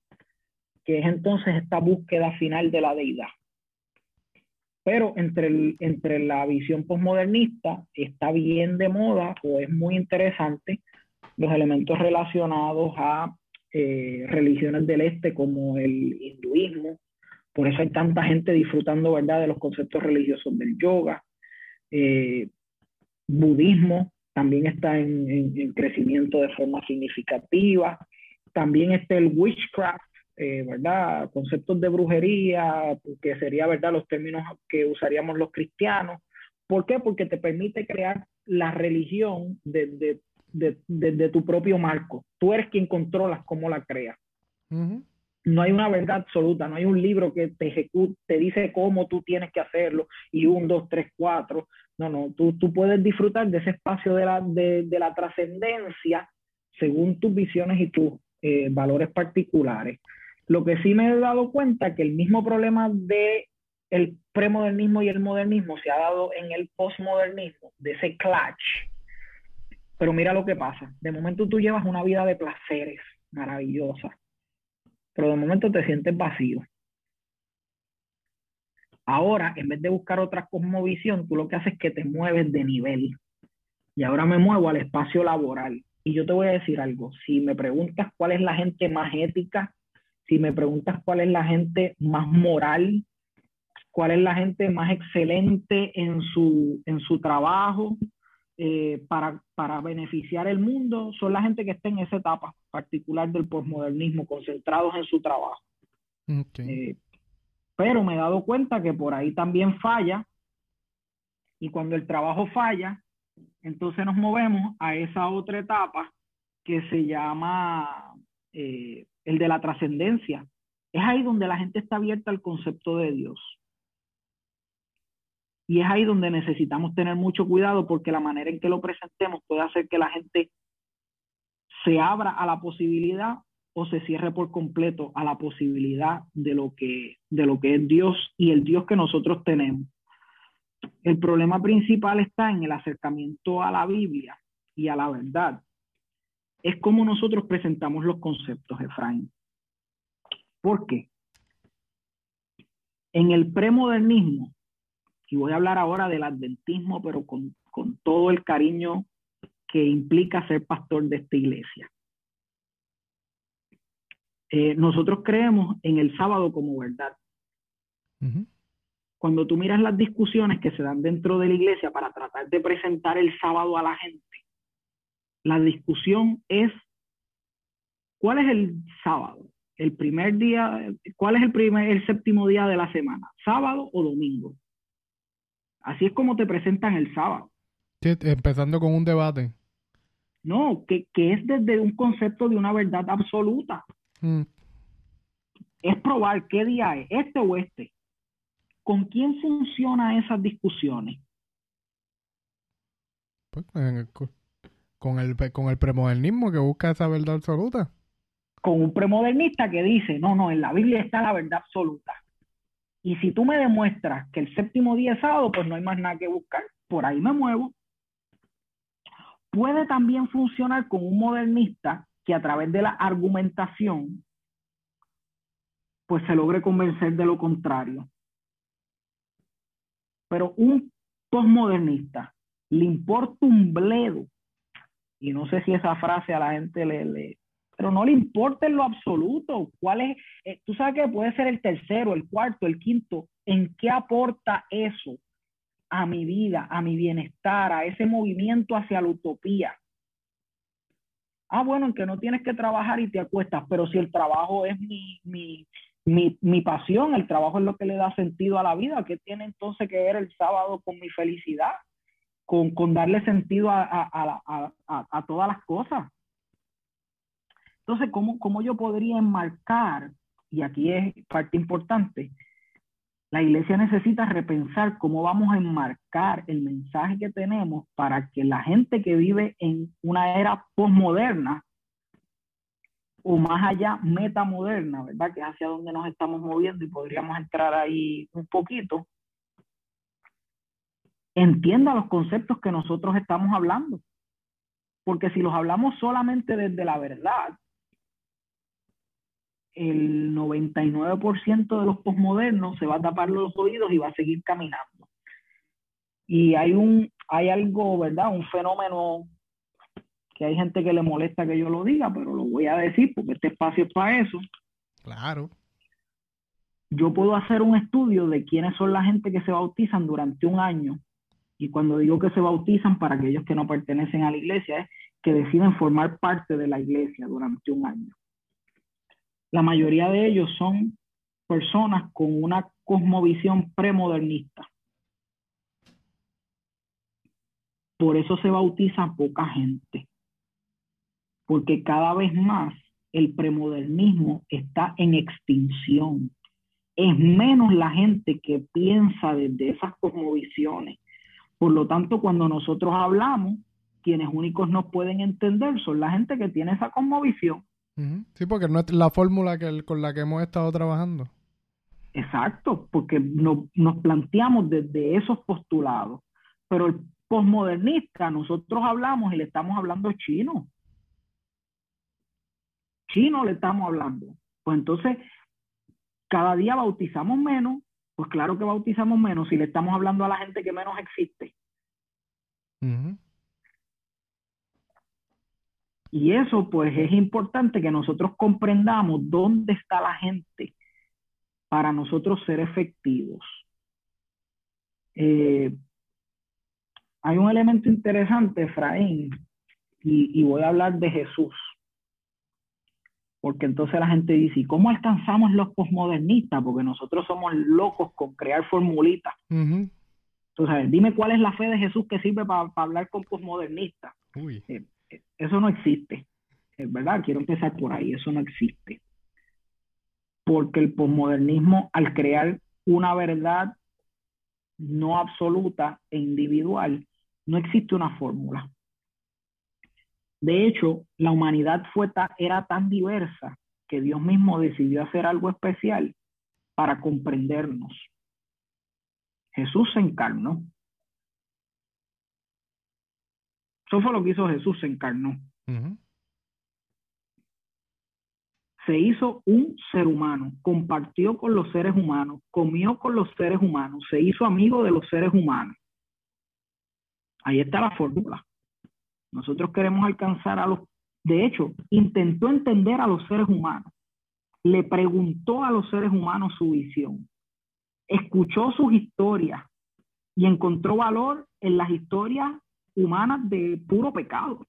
que es entonces esta búsqueda final de la deidad. Pero entre, entre la visión posmodernista está bien de moda o es muy interesante los elementos relacionados a eh, religiones del este como el hinduismo. Por eso hay tanta gente disfrutando ¿verdad? de los conceptos religiosos del yoga. Eh, budismo también está en, en, crecimiento de forma significativa. También está el witchcraft, eh, ¿verdad? Conceptos de brujería, que sería, ¿verdad? Los términos que usaríamos los cristianos. ¿Por qué? Porque te permite crear la religión desde de, tu propio marco. Tú eres quien controlas cómo la creas. No hay una verdad absoluta, no hay un libro que te ejecute, te dice cómo tú tienes que hacerlo y un, dos, tres, cuatro. No, no, tú, tú puedes disfrutar de ese espacio de la, de, la trascendencia según tus visiones y tus eh, valores particulares. Lo que sí me he dado cuenta que el mismo problema de el premodernismo y el modernismo se ha dado en el postmodernismo, de ese clash. Pero mira lo que pasa. De momento tú llevas una vida de placeres maravillosa, pero de momento te sientes vacío. Ahora, en vez de buscar otra cosmovisión, tú lo que haces es que te mueves de nivel. Y ahora me muevo al espacio laboral. Y yo te voy a decir algo. Si me preguntas cuál es la gente más ética, si me preguntas cuál es la gente más moral, cuál es la gente más excelente en su, en su trabajo eh, para, para, beneficiar el mundo, son la gente que está en esa etapa particular del posmodernismo, concentrados en su trabajo. Eh, pero me he dado cuenta que por ahí también falla, y cuando el trabajo falla, entonces nos movemos a esa otra etapa que se llama eh, el de la trascendencia. Es ahí donde la gente está abierta al concepto de Dios. Y es ahí donde necesitamos tener mucho cuidado porque la manera en que lo presentemos puede hacer que la gente se abra a la posibilidad o se cierre por completo a la posibilidad de lo que, de lo que es Dios y el Dios que nosotros tenemos. El problema principal está en el acercamiento a la Biblia y a la verdad es como nosotros presentamos los conceptos, Efraín. ¿Por qué? En el premodernismo, y voy a hablar ahora del adventismo, pero con, todo el cariño que implica ser pastor de esta iglesia. Eh, nosotros creemos en el sábado como verdad. Cuando tú miras las discusiones que se dan dentro de la iglesia para tratar de presentar el sábado a la gente, la discusión es cuál es el sábado, el primer día, cuál es el primer, el séptimo día de la semana, sábado o domingo. Así es como te presentan el sábado. empezando con un debate. No, que, es desde un concepto de una verdad absoluta. Mm. es probar qué día es, este o este. ¿Con quién funcionan esas discusiones? Pues, con, el, con el premodernismo que busca esa verdad absoluta. Con un premodernista que dice, no, no, en la Biblia está la verdad absoluta. Y si tú me demuestras que el séptimo día es sábado, pues no hay más nada que buscar. Por ahí me muevo. Puede también funcionar con un modernista que a través de la argumentación, pues se logre convencer de lo contrario. Pero un postmodernista le importa un bledo, y no sé si esa frase a la gente le, le pero no le importa en lo absoluto. ¿Cuál es? Eh, tú sabes que puede ser el tercero, el cuarto, el quinto. ¿En qué aporta eso a mi vida, a mi bienestar, a ese movimiento hacia la utopía? Ah, bueno, en que no tienes que trabajar y te acuestas, pero si el trabajo es mi, mi, mi, mi pasión, el trabajo es lo que le da sentido a la vida, ¿qué tiene entonces que ver el sábado con mi felicidad? Con, darle sentido a, a, a, todas las cosas. Entonces, ¿cómo, ¿cómo yo podría enmarcar? Y aquí es parte importante. La iglesia necesita repensar cómo vamos a enmarcar el mensaje que tenemos para que la gente que vive en una era postmoderna o más allá metamoderna, ¿verdad? Que es hacia donde nos estamos moviendo y podríamos entrar ahí un poquito, entienda los conceptos que nosotros estamos hablando. Porque si los hablamos solamente desde la verdad, el 99% de los posmodernos se va a tapar los oídos y va a seguir caminando. Y hay un, hay algo, ¿verdad? Un fenómeno que hay gente que le molesta que yo lo diga, pero lo voy a decir porque este espacio es para eso. Claro. Yo puedo hacer un estudio de quiénes son la gente que se bautizan durante un año. Y cuando digo que se bautizan, para aquellos que no pertenecen a la iglesia, es que deciden formar parte de la iglesia durante un año. La mayoría de ellos son personas con una cosmovisión premodernista. Por eso se bautiza poca gente, porque cada vez más el premodernismo está en extinción. Es menos la gente que piensa desde esas cosmovisiones. Por lo tanto, cuando nosotros hablamos, quienes únicos nos pueden entender son la gente que tiene esa cosmovisión. Sí, porque no es la fórmula que, con la que hemos estado trabajando. Exacto, porque no, nos planteamos desde esos postulados. Pero el posmodernista, nosotros hablamos y le estamos hablando chino. Chino le estamos hablando. Pues entonces, cada día bautizamos menos, pues claro que bautizamos menos si le estamos hablando a la gente que menos existe. Y eso pues es importante que nosotros comprendamos dónde está la gente para nosotros ser efectivos. Eh, hay un elemento interesante, Efraín, y, voy a hablar de Jesús. Porque entonces la gente dice, ¿y cómo alcanzamos los posmodernistas? Porque nosotros somos locos con crear formulitas. Entonces, dime cuál es la fe de Jesús que sirve para hablar con posmodernistas. Uy. Eh, eso no existe. Es verdad, quiero empezar por ahí, eso no existe. Porque el posmodernismo, al crear una verdad no absoluta e individual, no existe una fórmula. De hecho, la humanidad fue era tan diversa que Dios mismo decidió hacer algo especial para comprendernos. Jesús se encarnó. Eso fue lo que hizo Jesús, se encarnó. Se hizo un ser humano, compartió con los seres humanos, comió con los seres humanos, se hizo amigo de los seres humanos. Ahí está la fórmula. Nosotros queremos alcanzar a los... De hecho, intentó entender a los seres humanos. Le preguntó a los seres humanos su visión. Escuchó sus historias y encontró valor en las historias humanas de puro pecado.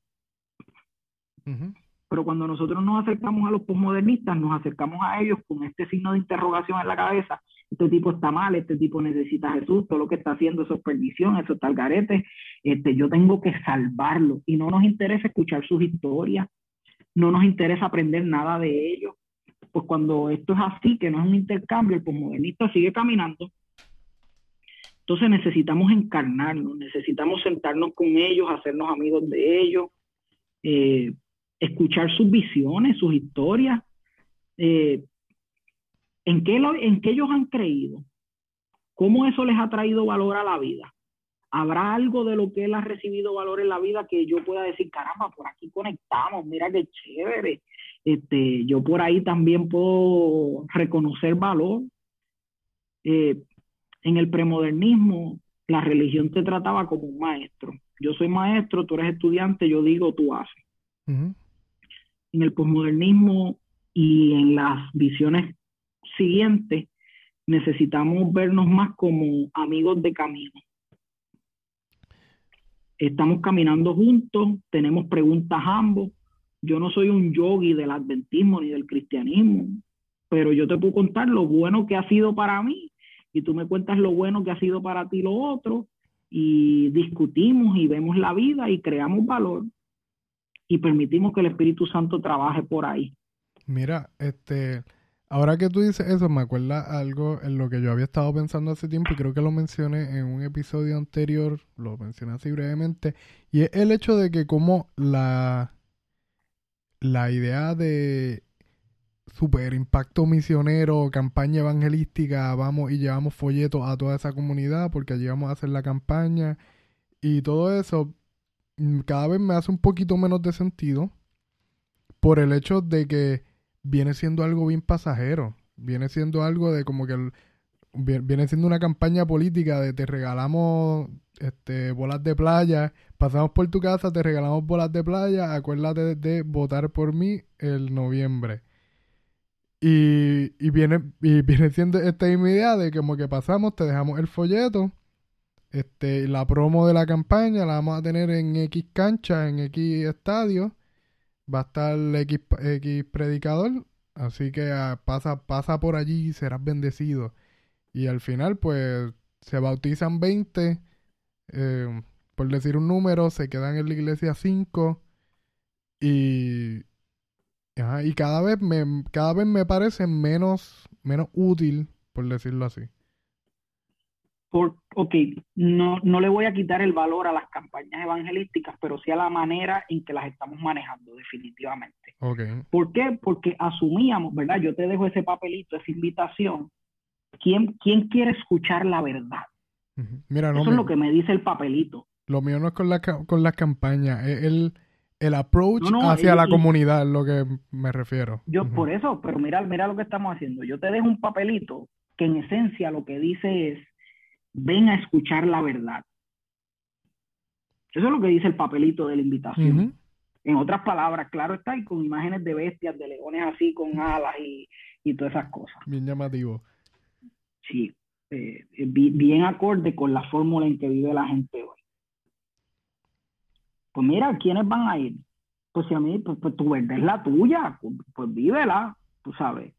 Pero cuando nosotros nos acercamos a los posmodernistas, nos acercamos a ellos con este signo de interrogación en la cabeza. Este tipo está mal, este tipo necesita Jesús, todo lo que está haciendo eso es perdición, eso está al garete. Este, yo tengo que salvarlo. Y no nos interesa escuchar sus historias, no nos interesa aprender nada de ellos. pues cuando esto es así, que no es un intercambio, el posmodernista sigue caminando. Entonces necesitamos encarnarnos, necesitamos sentarnos con ellos, hacernos amigos de ellos, eh, escuchar sus visiones, sus historias, eh, ¿en, qué ¿en qué ellos han creído? ¿Cómo eso les ha traído valor a la vida? ¿Habrá algo de lo que él ha recibido valor en la vida que yo pueda decir, caramba, por aquí conectamos, mira qué chévere? Este, yo por ahí también puedo reconocer valor. Eh, en el premodernismo, la religión te trataba como un maestro. Yo soy maestro, tú eres estudiante, yo digo, tú haces. En el posmodernismo y en las visiones siguientes, necesitamos vernos más como amigos de camino. Estamos caminando juntos, tenemos preguntas ambos. Yo no soy un yogi del adventismo ni del cristianismo, pero yo te puedo contar lo bueno que ha sido para mí y tú me cuentas lo bueno que ha sido para ti lo otro y discutimos y vemos la vida y creamos valor y permitimos que el Espíritu Santo trabaje por ahí. Mira, este, ahora que tú dices eso, me acuerda algo en lo que yo había estado pensando hace tiempo y creo que lo mencioné en un episodio anterior, lo mencioné así brevemente, y es el hecho de que como la, la idea de super impacto misionero, campaña evangelística, vamos y llevamos folletos a toda esa comunidad porque allí vamos a hacer la campaña y todo eso mm, cada vez me hace un poquito menos de sentido por el hecho de que viene siendo algo bien pasajero, viene siendo algo de como que viene siendo una campaña política de te regalamos este bolas de playa, pasamos por tu casa, te regalamos bolas de playa, acuérdate de votar por mí el noviembre. Y, viene, y viene siendo esta misma idea de que como que pasamos, te dejamos el folleto, este, la promo de la campaña la vamos a tener en X cancha, en X estadio, va a estar X, X predicador, así que ah, pasa, pasa por allí y serás bendecido. Y al final, pues, se bautizan 20, eh, por decir un número, se quedan en la iglesia 5 y, y cada vez me, cada vez me parece menos, menos útil, por decirlo así. Por, ok, no, no le voy a quitar el valor a las campañas evangelísticas, pero sí a la manera en que las estamos manejando, definitivamente. Okay. ¿Por qué? Porque asumíamos, ¿verdad? Yo te dejo ese papelito, esa invitación. ¿Quién, quién quiere escuchar la verdad? Mira, Eso es lo que me dice el papelito. Lo mío no es con la, con las campañas, es el el approach hacia la comunidad es lo que me refiero. Yo por eso, pero mira, mira lo que estamos haciendo. Yo te dejo un papelito que en esencia lo que dice es, ven a escuchar la verdad. Eso es lo que dice el papelito de la invitación. En otras palabras, claro está, y con imágenes de bestias, de leones así, con alas y, y todas esas cosas. Bien llamativo. Sí, eh, eh, bien acorde con la fórmula en que vive la gente hoy. Pues mira, ¿quiénes van a ir? Pues si a mí, pues, pues tu verdad es la tuya, pues, pues, vívela, tú sabes.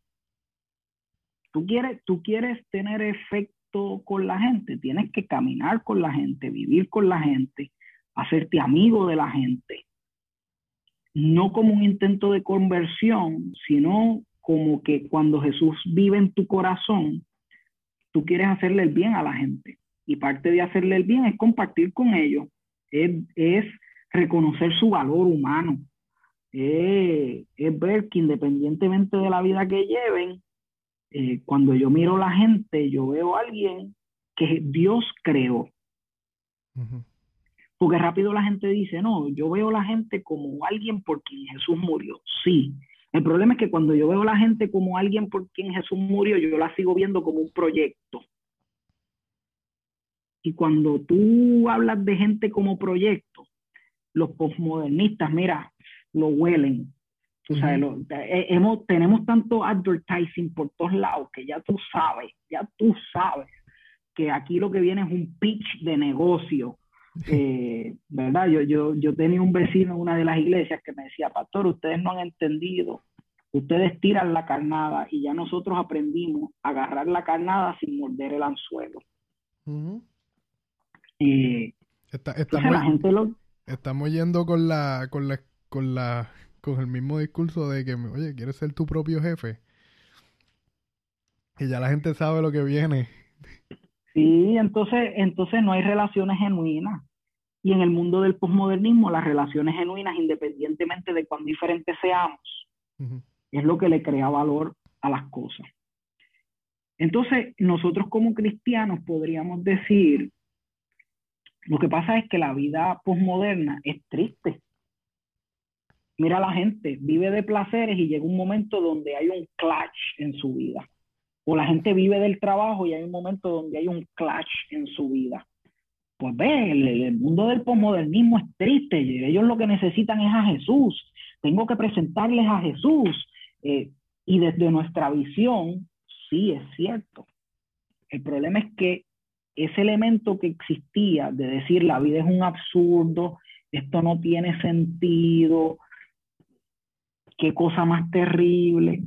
Tú quieres, tú quieres tener efecto con la gente, tienes que caminar con la gente, vivir con la gente, hacerte amigo de la gente. No como un intento de conversión, sino como que cuando Jesús vive en tu corazón, tú quieres hacerle el bien a la gente. Y parte de hacerle el bien es compartir con ellos, es, es reconocer su valor humano. es ver que independientemente de la vida que lleven, eh, cuando yo miro a la gente, yo veo a alguien que Dios creó. Porque rápido la gente dice, no, yo veo a la gente como alguien por quien Jesús murió. Sí. El problema es que cuando yo veo a la gente como alguien por quien Jesús murió, yo la sigo viendo como un proyecto. Y cuando tú hablas de gente como proyecto, los postmodernistas, mira, lo huelen. Tú sabes, eh, hemos, tenemos tanto advertising por todos lados que ya tú sabes, ya tú sabes que aquí lo que viene es un pitch de negocio. Eh, ¿Verdad? Yo, yo, yo tenía un vecino en una de las iglesias que me decía, pastor, ustedes no han entendido, ustedes tiran la carnada y ya nosotros aprendimos a agarrar la carnada sin morder el anzuelo. Eh, la gente lo, Estamos yendo con la, con la, con la, con el mismo discurso de que, oye, ¿quieres ser tu propio jefe? Y ya la gente sabe lo que viene. Sí, entonces, entonces no hay relaciones genuinas. Y en el mundo del posmodernismo, las relaciones genuinas, independientemente de cuán diferentes seamos, es lo que le crea valor a las cosas. Entonces, nosotros como cristianos podríamos decir, lo que pasa es que la vida posmoderna es triste. Mira la gente, vive de placeres y llega un momento donde hay un clash en su vida. O la gente vive del trabajo y hay un momento donde hay un clash en su vida. Pues ve, el, mundo del posmodernismo es triste. Ellos lo que necesitan es a Jesús. Tengo que presentarles a Jesús. Eh, y desde nuestra visión, sí, es cierto. El problema es que ese elemento que existía de decir la vida es un absurdo, esto no tiene sentido, qué cosa más terrible.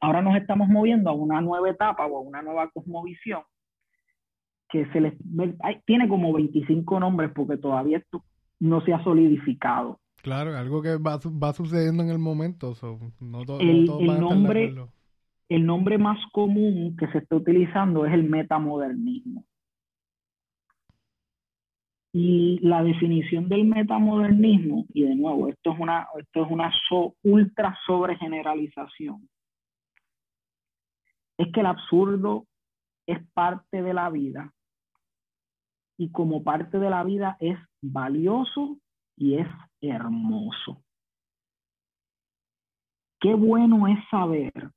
Ahora nos estamos moviendo a una nueva etapa o a una nueva cosmovisión que se les tiene como 25 nombres porque todavía esto no se ha solidificado. Claro, algo que va, va sucediendo en el momento. no, el, nombre, el nombre más común que se está utilizando es el metamodernismo. Y la definición del metamodernismo, y de nuevo, esto es una, esto es una ultra sobregeneralización, es que el absurdo es parte de la vida y como parte de la vida es valioso y es hermoso. Qué bueno es saber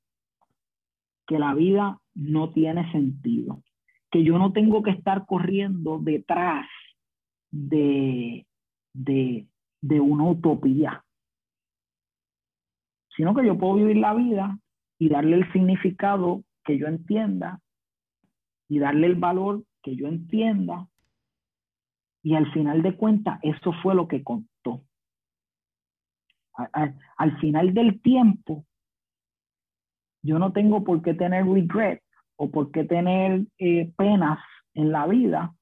que la vida no tiene sentido, que yo no tengo que estar corriendo detrás de, de, de una utopía, sino que yo puedo vivir la vida y darle el significado que yo entienda y darle el valor que yo entienda y al final de cuentas eso fue lo que contó. al final del tiempo, yo no tengo por qué tener regret o por qué tener eh, penas en la vida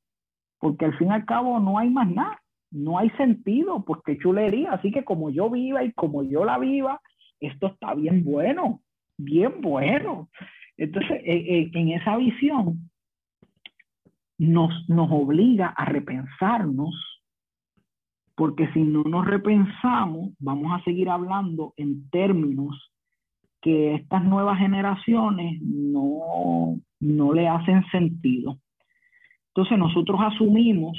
porque al fin y al cabo no hay más nada, no hay sentido, porque chulería, así que como yo viva y como yo la viva, esto está bien bueno, bien bueno. Entonces, e, e, en esa visión nos, nos obliga a repensarnos, porque si no nos repensamos, vamos a seguir hablando en términos que estas nuevas generaciones no, no le hacen sentido. Entonces nosotros asumimos,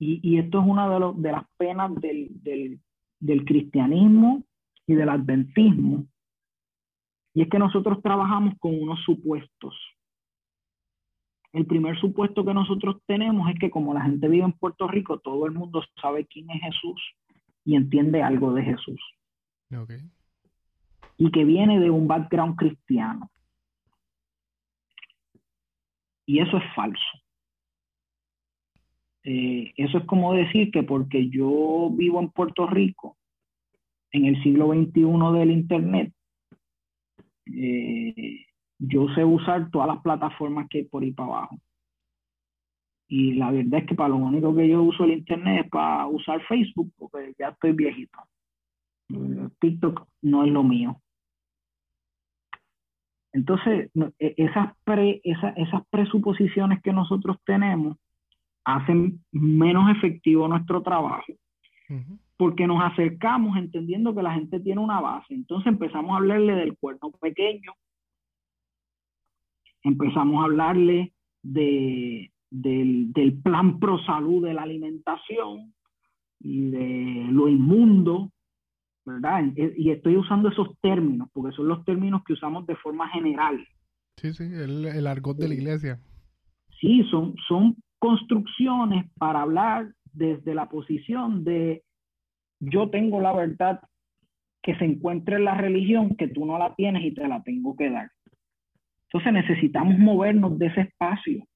y, esto es una de, las penas del, cristianismo y del adventismo, y es que nosotros trabajamos con unos supuestos. El primer supuesto que nosotros tenemos es que como la gente vive en Puerto Rico, todo el mundo sabe quién es Jesús y entiende algo de Jesús. Y que viene de un background cristiano. Y eso es falso. Eh, eso es como decir que porque yo vivo en Puerto Rico, en el siglo XXI del Internet, eh, yo sé usar todas las plataformas que hay por ahí para abajo. Y la verdad es que para lo único que yo uso el Internet es para usar Facebook, porque ya estoy viejito. TikTok no es lo mío. Entonces, e, esas, esas presuposiciones que nosotros tenemos hacen menos efectivo nuestro trabajo, porque nos acercamos entendiendo que la gente tiene una base. Entonces empezamos a hablarle del cuerno pequeño, empezamos a hablarle de, del, del plan pro salud de la alimentación y de lo inmundo, ¿verdad? Y estoy usando esos términos, porque son los términos que usamos de forma general. Sí, sí, el, el argot de la iglesia. Sí, son, son construcciones para hablar desde la posición de yo tengo la verdad que se encuentra en la religión, que tú no la tienes y te la tengo que dar. Entonces necesitamos movernos de ese espacio.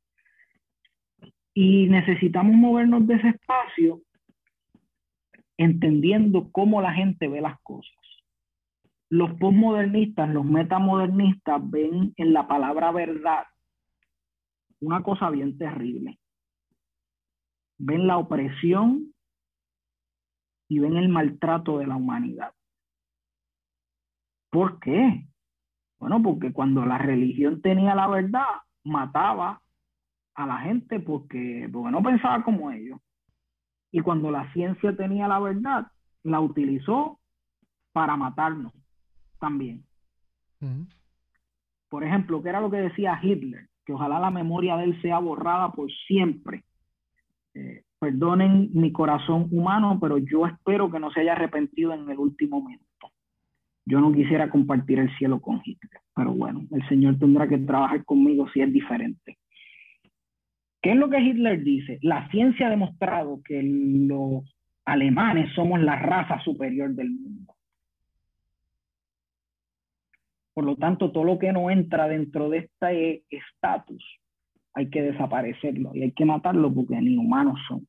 Y necesitamos movernos de ese espacio entendiendo cómo la gente ve las cosas. Los postmodernistas, los metamodernistas ven en la palabra verdad una cosa bien terrible. Ven la opresión y ven el maltrato de la humanidad. ¿Por qué? Bueno, porque cuando la religión tenía la verdad, mataba a la gente porque, porque no pensaba como ellos. Y cuando la ciencia tenía la verdad, la utilizó para matarnos también. Por ejemplo, ¿qué era lo que decía Hitler? Que ojalá la memoria de él sea borrada por siempre. Eh, perdonen mi corazón humano, pero yo espero que no se haya arrepentido en el último minuto. Yo no quisiera compartir el cielo con Hitler, pero bueno, el Señor tendrá que trabajar conmigo si es diferente. ¿Qué es lo que Hitler dice? La ciencia ha demostrado que los alemanes somos la raza superior del mundo. Por lo tanto, todo lo que no entra dentro de este estatus hay que desaparecerlo y hay que matarlo porque ni humanos son.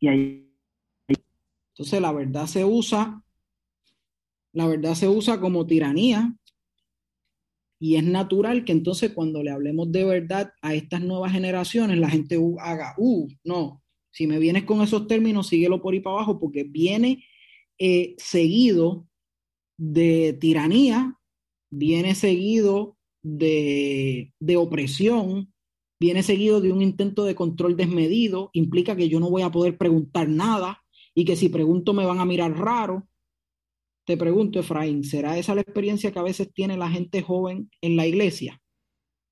Y. Entonces la verdad se usa, la verdad se usa como tiranía y es natural que entonces cuando le hablemos de verdad a estas nuevas generaciones, la gente haga, uh, no, si me vienes con esos términos, síguelo por ahí para abajo, porque viene eh, seguido de tiranía, viene seguido de, de opresión, viene seguido de un intento de control desmedido, implica que yo no voy a poder preguntar nada y que si pregunto me van a mirar raro te pregunto, Efraín, ¿será esa la experiencia que a veces tiene la gente joven en la iglesia?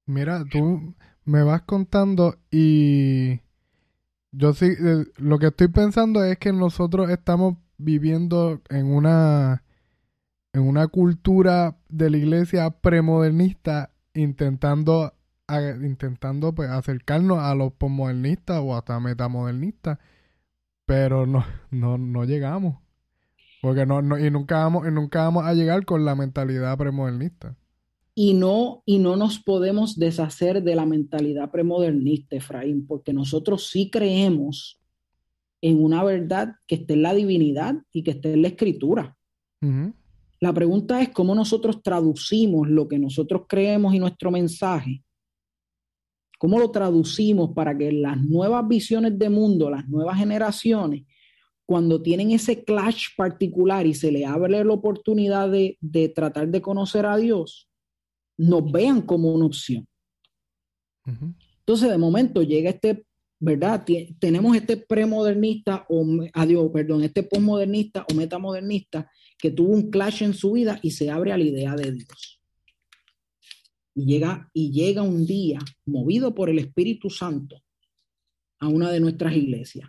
Mira, tú me vas contando y yo sí, eh, lo que estoy pensando es que nosotros estamos viviendo en una en una cultura de la iglesia premodernista intentando intentando pues, acercarnos a los postmodernistas o hasta metamodernistas, pero no, no, no llegamos. Porque no, no, y nunca vamos, y nunca vamos a llegar con la mentalidad premodernista. Y no, y no nos podemos deshacer de la mentalidad premodernista, Efraín, porque nosotros sí creemos en una verdad que esté en la divinidad y que esté en la escritura. La pregunta es cómo nosotros traducimos lo que nosotros creemos y nuestro mensaje. ¿Cómo lo traducimos para que las nuevas visiones de mundo, las nuevas generaciones, cuando tienen ese clash particular y se le abre la oportunidad de, tratar de conocer a Dios, nos vean como una opción. Entonces, de momento llega este, ¿verdad? tenemos este premodernista o, adiós, perdón, este postmodernista o metamodernista que tuvo un clash en su vida y se abre a la idea de Dios. Y llega, y llega un día, movido por el Espíritu Santo, a una de nuestras iglesias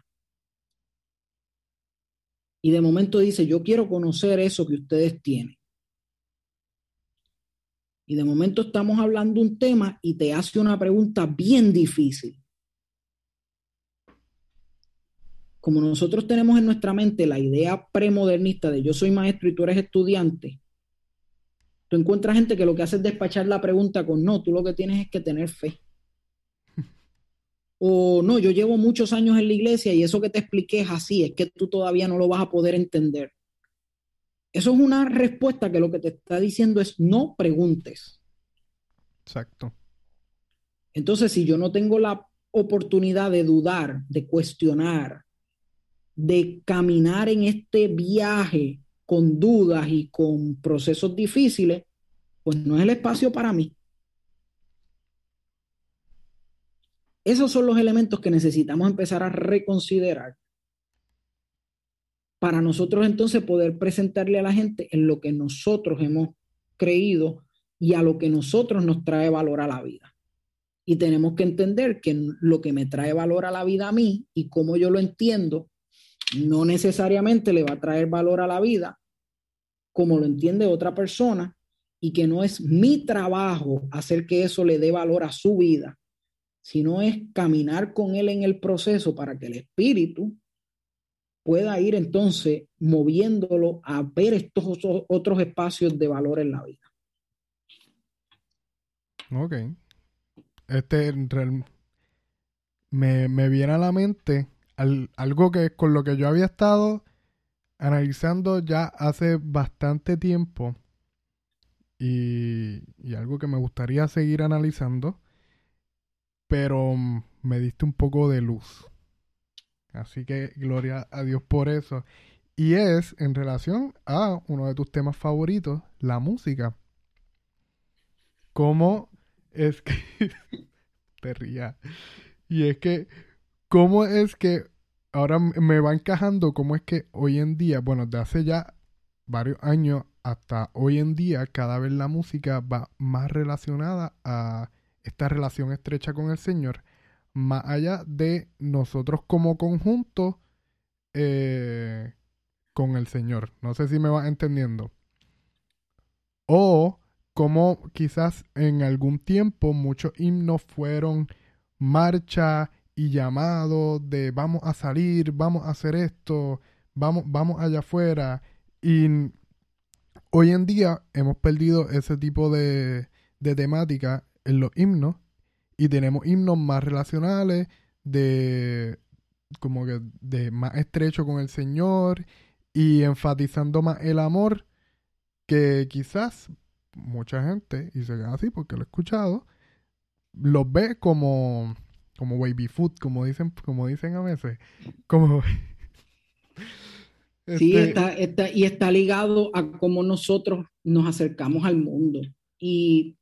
y de momento dice, yo quiero conocer eso que ustedes tienen. Y de momento estamos hablando un tema y te hace una pregunta bien difícil. Como nosotros tenemos en nuestra mente la idea premodernista de yo soy maestro y tú eres estudiante, tú encuentras gente que lo que hace es despachar la pregunta con no, tú lo que tienes es que tener fe. O no, yo llevo muchos años en la iglesia y eso que te expliqué es así, es que tú todavía no lo vas a poder entender. Eso es una respuesta que lo que te está diciendo es no preguntes. Exacto. Entonces, si yo no tengo la oportunidad de dudar, de cuestionar, de caminar en este viaje con dudas y con procesos difíciles, pues no es el espacio para mí. Esos son los elementos que necesitamos empezar a reconsiderar para nosotros entonces poder presentarle a la gente en lo que nosotros hemos creído y a lo que nosotros nos trae valor a la vida. Y tenemos que entender que lo que me trae valor a la vida a mí y cómo yo lo entiendo, no necesariamente le va a traer valor a la vida como lo entiende otra persona y que no es mi trabajo hacer que eso le dé valor a su vida sino es caminar con Él en el proceso para que el Espíritu pueda ir entonces moviéndolo a ver estos otros espacios de valor en la vida. Ok. Este me, me viene a la mente algo que con lo que yo había estado analizando ya hace bastante tiempo y, y algo que me gustaría seguir analizando pero mm, me diste un poco de luz. Así que gloria a Dios por eso. Y es en relación a uno de tus temas favoritos, la música. ¿Cómo es que... te ría. Y es que, ¿cómo es que ahora me va encajando cómo es que hoy en día, bueno, de hace ya varios años hasta hoy en día, cada vez la música va más relacionada a esta relación estrecha con el Señor, más allá de nosotros como conjunto eh, con el Señor. No sé si me va entendiendo. O como quizás en algún tiempo muchos himnos fueron marcha y llamado de vamos a salir, vamos a hacer esto, vamos, vamos allá afuera. Y hoy en día hemos perdido ese tipo de, de temática en los himnos y tenemos himnos más relacionales, de como que de más estrecho con el Señor y enfatizando más el amor que quizás mucha gente, y se queda así porque lo he escuchado, los ve como, como baby food, como dicen, como dicen a veces. Como Sí, este está, y está ligado a cómo nosotros nos acercamos al mundo. Y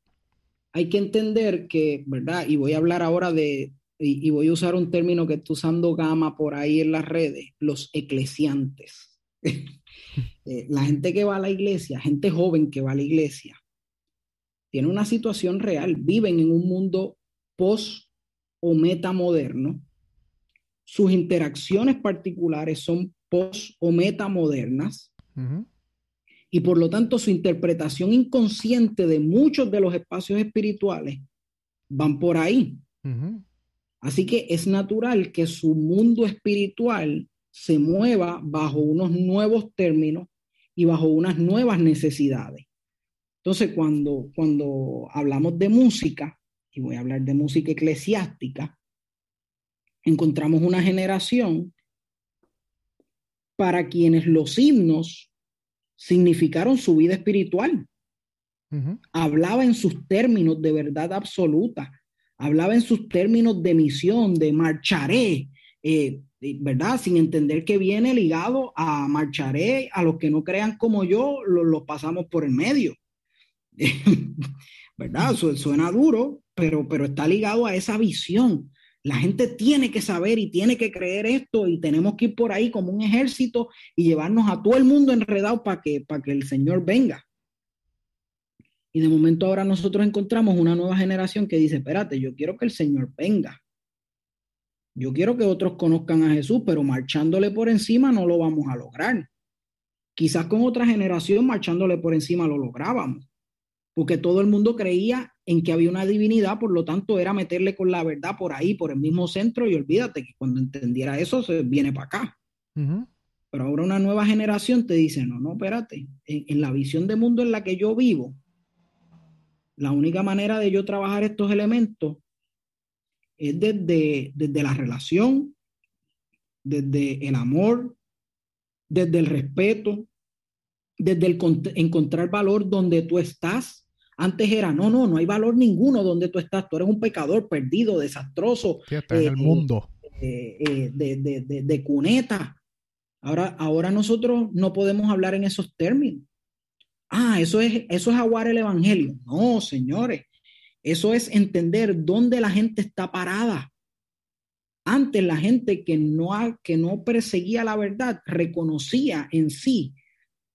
hay que entender que, ¿verdad? Y voy a hablar ahora de, y, voy a usar un término que está usando Gama por ahí en las redes, los eclesiantes. Eh, la gente que va a la iglesia, gente joven que va a la iglesia, tiene una situación real, viven en un mundo post o metamoderno, sus interacciones particulares son post o metamodernas, y por lo tanto su interpretación inconsciente de muchos de los espacios espirituales van por ahí. Así que es natural que su mundo espiritual se mueva bajo unos nuevos términos y bajo unas nuevas necesidades. Entonces, cuando, cuando hablamos de música, y voy a hablar de música eclesiástica, encontramos una generación para quienes los himnos significaron su vida espiritual. Hablaba en sus términos de verdad absoluta, hablaba en sus términos de misión, de marcharé, eh, ¿verdad? Sin entender que viene ligado a marcharé, a los que no crean como yo, los pasamos por el medio. ¿verdad? Suena duro, pero, pero está ligado a esa visión. La gente tiene que saber y tiene que creer esto y tenemos que ir por ahí como un ejército y llevarnos a todo el mundo enredado para que, para que el Señor venga. Y de momento ahora nosotros encontramos una nueva generación que dice, espérate, yo quiero que el Señor venga. Yo quiero que otros conozcan a Jesús, pero marchándole por encima no lo vamos a lograr. Quizás con otra generación marchándole por encima lo lográbamos porque todo el mundo creía en que había una divinidad, por lo tanto era meterle con la verdad por ahí, por el mismo centro, y olvídate que cuando entendiera eso se viene para acá. Pero ahora una nueva generación te dice, no, no, espérate, en, la visión de mundo en la que yo vivo, la única manera de yo trabajar estos elementos es desde, desde la relación, desde el amor, desde el respeto, desde el encontrar valor donde tú estás, antes era, no, no, no hay valor ninguno donde tú estás. Tú eres un pecador perdido, desastroso. en el eh, mundo. Eh, eh, de, de, cuneta. Ahora, ahora nosotros no podemos hablar en esos términos. Ah, eso es, eso es aguar el evangelio. No, señores. Eso es entender dónde la gente está parada. Antes la gente que no, que no perseguía la verdad reconocía en sí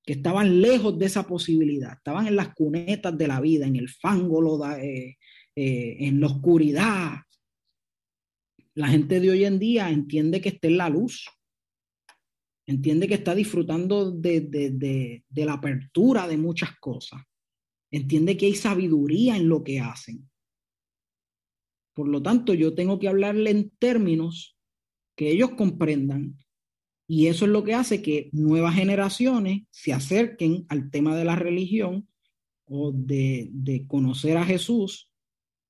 que estaban lejos de esa posibilidad, estaban en las cunetas de la vida, en el fango, eh, eh, en la oscuridad. La gente de hoy en día entiende que está en la luz, entiende que está disfrutando de, de la apertura de muchas cosas, entiende que hay sabiduría en lo que hacen. Por lo tanto, yo tengo que hablarle en términos que ellos comprendan y eso es lo que hace que nuevas generaciones se acerquen al tema de la religión o de, conocer a Jesús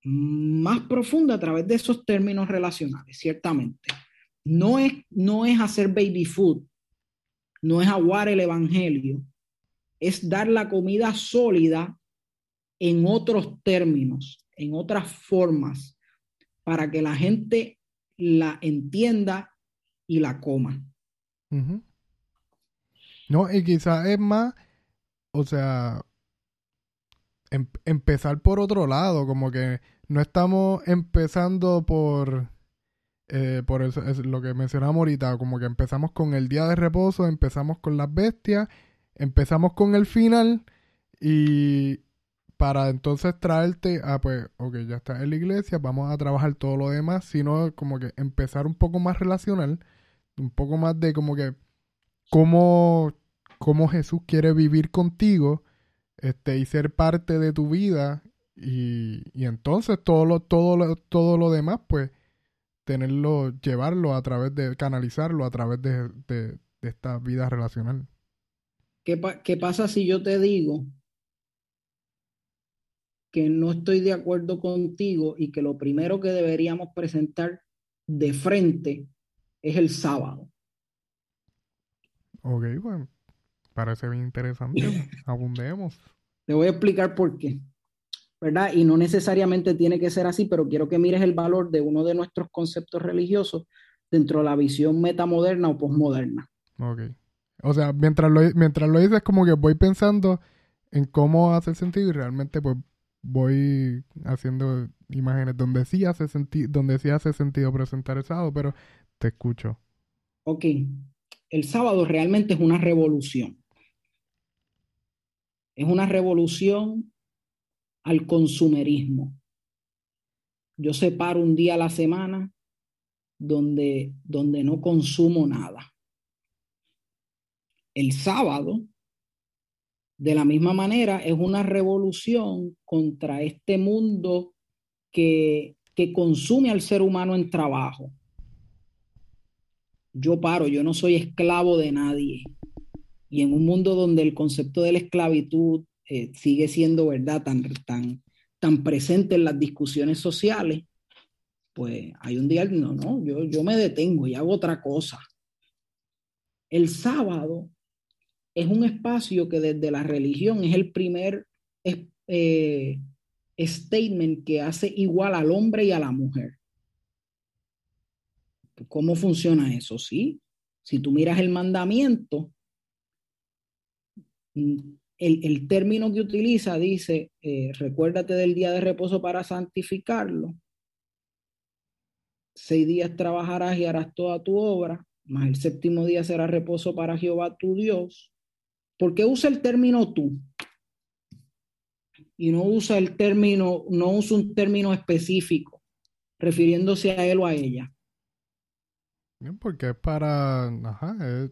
más profunda a través de esos términos relacionales, ciertamente. No es, no es hacer baby food, no es aguar el evangelio, es dar la comida sólida en otros términos, en otras formas, para que la gente la entienda y la coma. No, y quizás es más, o sea, em- empezar por otro lado, como que no estamos empezando por, eh, por eso, es lo que mencionamos ahorita, como que empezamos con el día de reposo, empezamos con las bestias, empezamos con el final y para entonces traerte a, pues, ok, ya está en la iglesia, vamos a trabajar todo lo demás, sino como que empezar un poco más relacional, un poco más de como que cómo, cómo Jesús quiere vivir contigo este, y ser parte de tu vida y, y entonces todo lo, todo lo, todo lo demás, pues tenerlo, llevarlo a través de, canalizarlo a través de, de, esta vida relacional. ¿Qué, pa- qué pasa si yo te digo que no estoy de acuerdo contigo y que lo primero que deberíamos presentar de frente es el sábado? Ok, bueno, parece bien interesante. Abundemos. Te voy a explicar por qué, ¿verdad? Y no necesariamente tiene que ser así, pero quiero que mires el valor de uno de nuestros conceptos religiosos dentro de la visión metamoderna o posmoderna. Ok. O sea, mientras lo, mientras lo dices, como que voy pensando en cómo hace sentido y realmente pues voy haciendo imágenes donde sí hace sentido, donde sí hace sentido presentar el sábado, pero te escucho. Ok, el sábado realmente es una revolución. Es una revolución al consumerismo. Yo separo un día a la semana donde, donde no consumo nada. El sábado, de la misma manera, es una revolución contra este mundo que, que consume al ser humano en trabajo. Yo paro, yo no soy esclavo de nadie. Y en un mundo donde el concepto de la esclavitud eh, sigue siendo, ¿verdad?, tan, tan, tan presente en las discusiones sociales, pues hay un día, no, no, yo, yo me detengo y hago otra cosa. El sábado es un espacio que desde la religión es el primer eh, statement que hace igual al hombre y a la mujer. ¿Cómo funciona eso? Sí, si tú miras el mandamiento, el, el término que utiliza dice, eh, recuérdate del día de reposo para santificarlo. Seis días trabajarás y harás toda tu obra, más el séptimo día será reposo para Jehová tu Dios. ¿Por qué usa el término tú? Y no usa el término, no usa un término específico, refiriéndose a él o a ella. Porque es para. Ajá, es,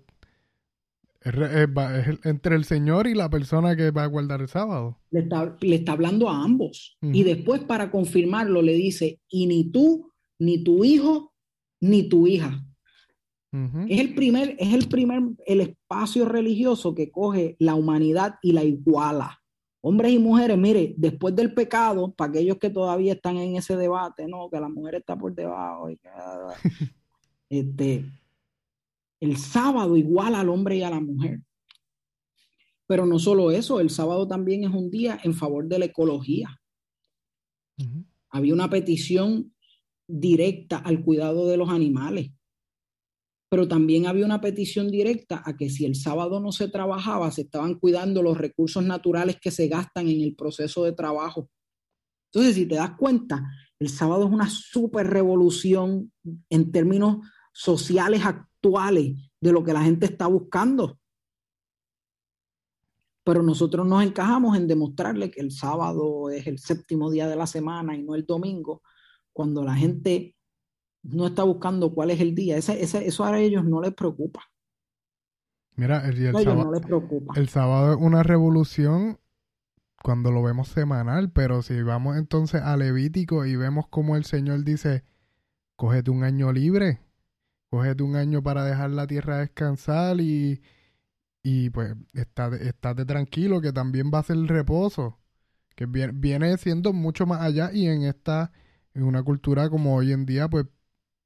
es, es, es, entre el Señor y la persona que va a guardar el sábado. Le está, le está hablando a ambos. Uh -huh. Y después, para confirmarlo, le dice: y ni tú, ni tu hijo, ni tu hija. Uh -huh. Es el primer, es el primer, el espacio religioso que coge la humanidad y la iguala. Hombres y mujeres, mire, después del pecado, para aquellos que todavía están en ese debate, no, que la mujer está por debajo y que, este, el sábado igual al hombre y a la mujer. Pero no solo eso, el sábado también es un día en favor de la ecología. Uh -huh. Había una petición directa al cuidado de los animales, pero también había una petición directa a que si el sábado no se trabajaba, se estaban cuidando los recursos naturales que se gastan en el proceso de trabajo. Entonces, si te das cuenta, el sábado es una super revolución en términos sociales actuales de lo que la gente está buscando. Pero nosotros nos encajamos en demostrarle que el sábado es el séptimo día de la semana y no el domingo, cuando la gente no está buscando cuál es el día. Ese, ese, eso a ellos no les preocupa. Mira, el, sábado, no les preocupa. el sábado es una revolución cuando lo vemos semanal, pero si vamos entonces a Levítico y vemos como el Señor dice, cógete un año libre, cógete un año para dejar la tierra descansar y, y pues estate, estate tranquilo que también va a ser reposo, que viene, siendo mucho más allá y en esta, en una cultura como hoy en día, pues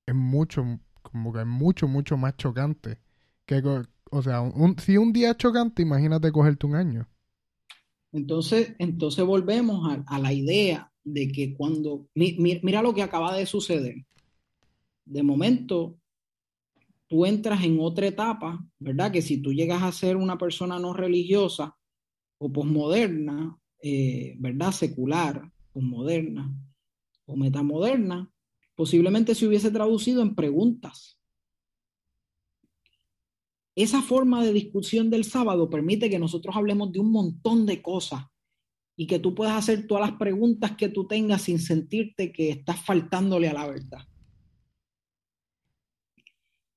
es mucho, como que es mucho, mucho más chocante. Que, o sea, si un día es chocante, imagínate cogerte un año. Entonces, entonces volvemos a, la idea de que cuando, mi, mi, mira lo que acaba de suceder. De momento, tú entras en otra etapa, ¿verdad? Que si tú llegas a ser una persona no religiosa o posmoderna, eh, ¿verdad? Secular, posmoderna o metamoderna, posiblemente se hubiese traducido en preguntas. Esa forma de discusión del sábado permite que nosotros hablemos de un montón de cosas y que tú puedas hacer todas las preguntas que tú tengas sin sentirte que estás faltándole a la verdad.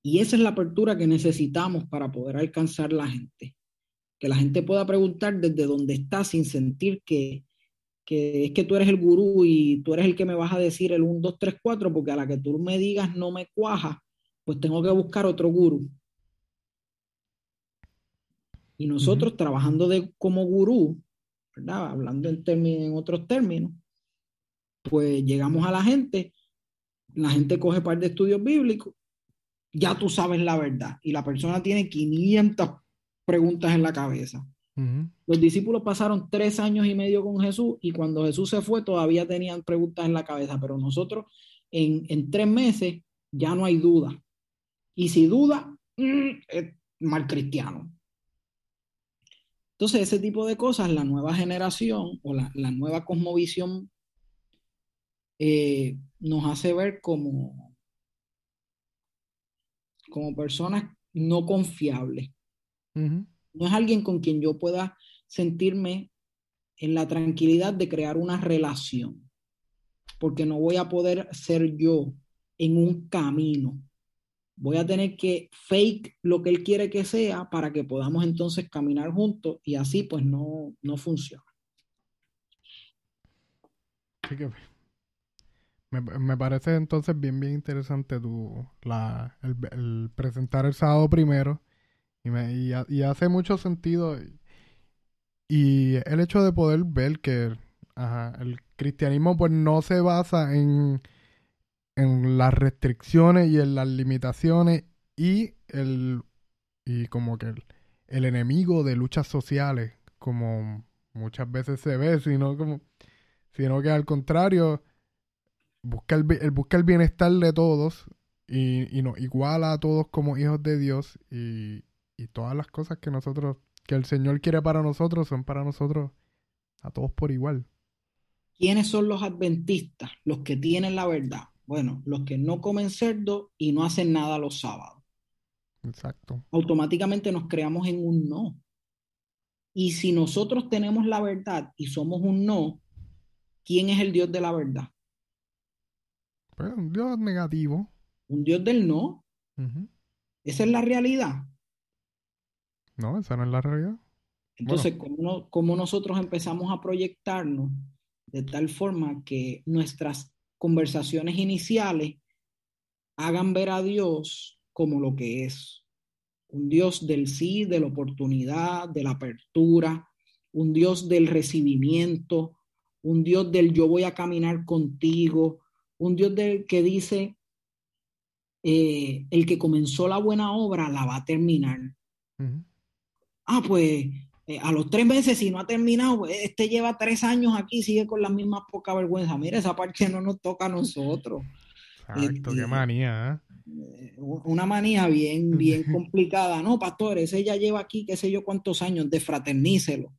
Y esa es la apertura que necesitamos para poder alcanzar la gente. Que la gente pueda preguntar desde donde está sin sentir que, que es que tú eres el gurú y tú eres el que me vas a decir el 1, 2, 3, 4, porque a la que tú me digas no me cuaja, pues tengo que buscar otro gurú. Y nosotros trabajando de, como gurú, Hablando en, en otros términos, pues llegamos a la gente, la gente coge par de estudios bíblicos, ya tú sabes la verdad y la persona tiene 500 preguntas en la cabeza. Los discípulos pasaron tres años y medio con Jesús y cuando Jesús se fue todavía tenían preguntas en la cabeza, pero nosotros en, en tres meses ya no hay duda. Y si duda, mm, es mal cristiano. Entonces, ese tipo de cosas, la nueva generación o la, nueva cosmovisión eh, nos hace ver como, como personas no confiables. No es alguien con quien yo pueda sentirme en la tranquilidad de crear una relación, porque no voy a poder ser yo en un camino voy a tener que fake lo que él quiere que sea para que podamos entonces caminar juntos y así pues no, no funciona. Me, parece entonces bien, bien interesante tu, la, el, presentar el sábado primero. Y, me, y, hace mucho sentido. Y el hecho de poder ver que el cristianismo pues no se basa en en las restricciones y en las limitaciones y el y como que el, enemigo de luchas sociales como muchas veces se ve sino como sino que al contrario busca el, busca el bienestar de todos y, y nos iguala a todos como hijos de Dios y, y todas las cosas que nosotros que el Señor quiere para nosotros son para nosotros a todos por igual. ¿Quiénes son los adventistas? Los que tienen la verdad. Bueno, los que no comen cerdo y no hacen nada los sábados. Exacto. Automáticamente nos creamos en un no. Y si nosotros tenemos la verdad y somos un no, ¿quién es el Dios de la verdad? Pues un Dios negativo. Un Dios del no. Esa es la realidad. No, esa no es la realidad. Entonces, ¿cómo, nosotros empezamos a proyectarnos de tal forma que nuestras conversaciones iniciales hagan ver a Dios como lo que es. Un Dios del sí, de la oportunidad, de la apertura, un Dios del recibimiento, un Dios del yo voy a caminar contigo, un Dios que dice, eh, el que comenzó la buena obra la va a terminar. Ah, pues eh, a los tres meses, si no ha terminado, pues, este lleva tres años aquí, sigue con la misma poca vergüenza. Mira, esa parte no nos toca a nosotros. Exacto, qué este, manía. ¿eh? Una manía bien, bien complicada. No, pastor, ese ya lleva aquí, qué sé yo cuántos años, defraternícelo.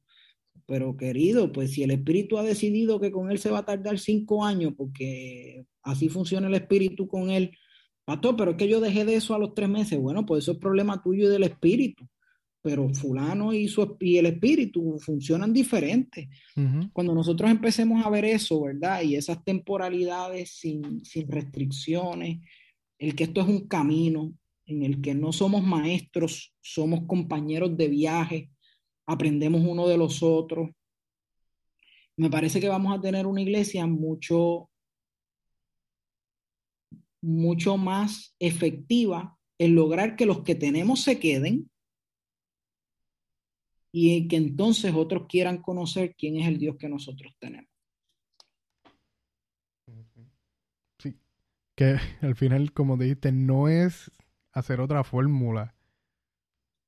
Pero querido, pues si el espíritu ha decidido que con él se va a tardar cinco años, porque así funciona el espíritu con él, pastor, pero es que yo dejé de eso a los tres meses. Bueno, pues eso es problema tuyo y del espíritu pero fulano y, su, y el espíritu funcionan diferentes. Cuando nosotros empecemos a ver eso, ¿verdad? Y esas temporalidades sin, sin, restricciones, el que esto es un camino en el que no somos maestros, somos compañeros de viaje, aprendemos uno de los otros. Me parece que vamos a tener una iglesia mucho, mucho más efectiva en lograr que los que tenemos se queden y que entonces otros quieran conocer quién es el Dios que nosotros tenemos. Sí, que al final, como dijiste, no es hacer otra fórmula.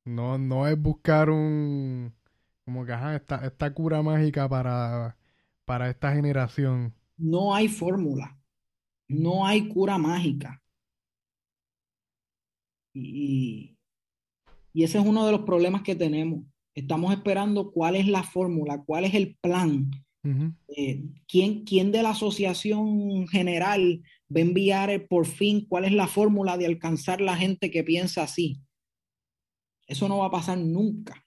No, no es buscar un, como que, ajá, esta, esta cura mágica para, para esta generación. No hay fórmula, no hay cura mágica. Y, y ese es uno de los problemas que tenemos. Estamos esperando cuál es la fórmula, cuál es el plan. Eh, ¿quién, ¿Quién de la asociación general va a enviar por fin cuál es la fórmula de alcanzar la gente que piensa así? Eso no va a pasar nunca.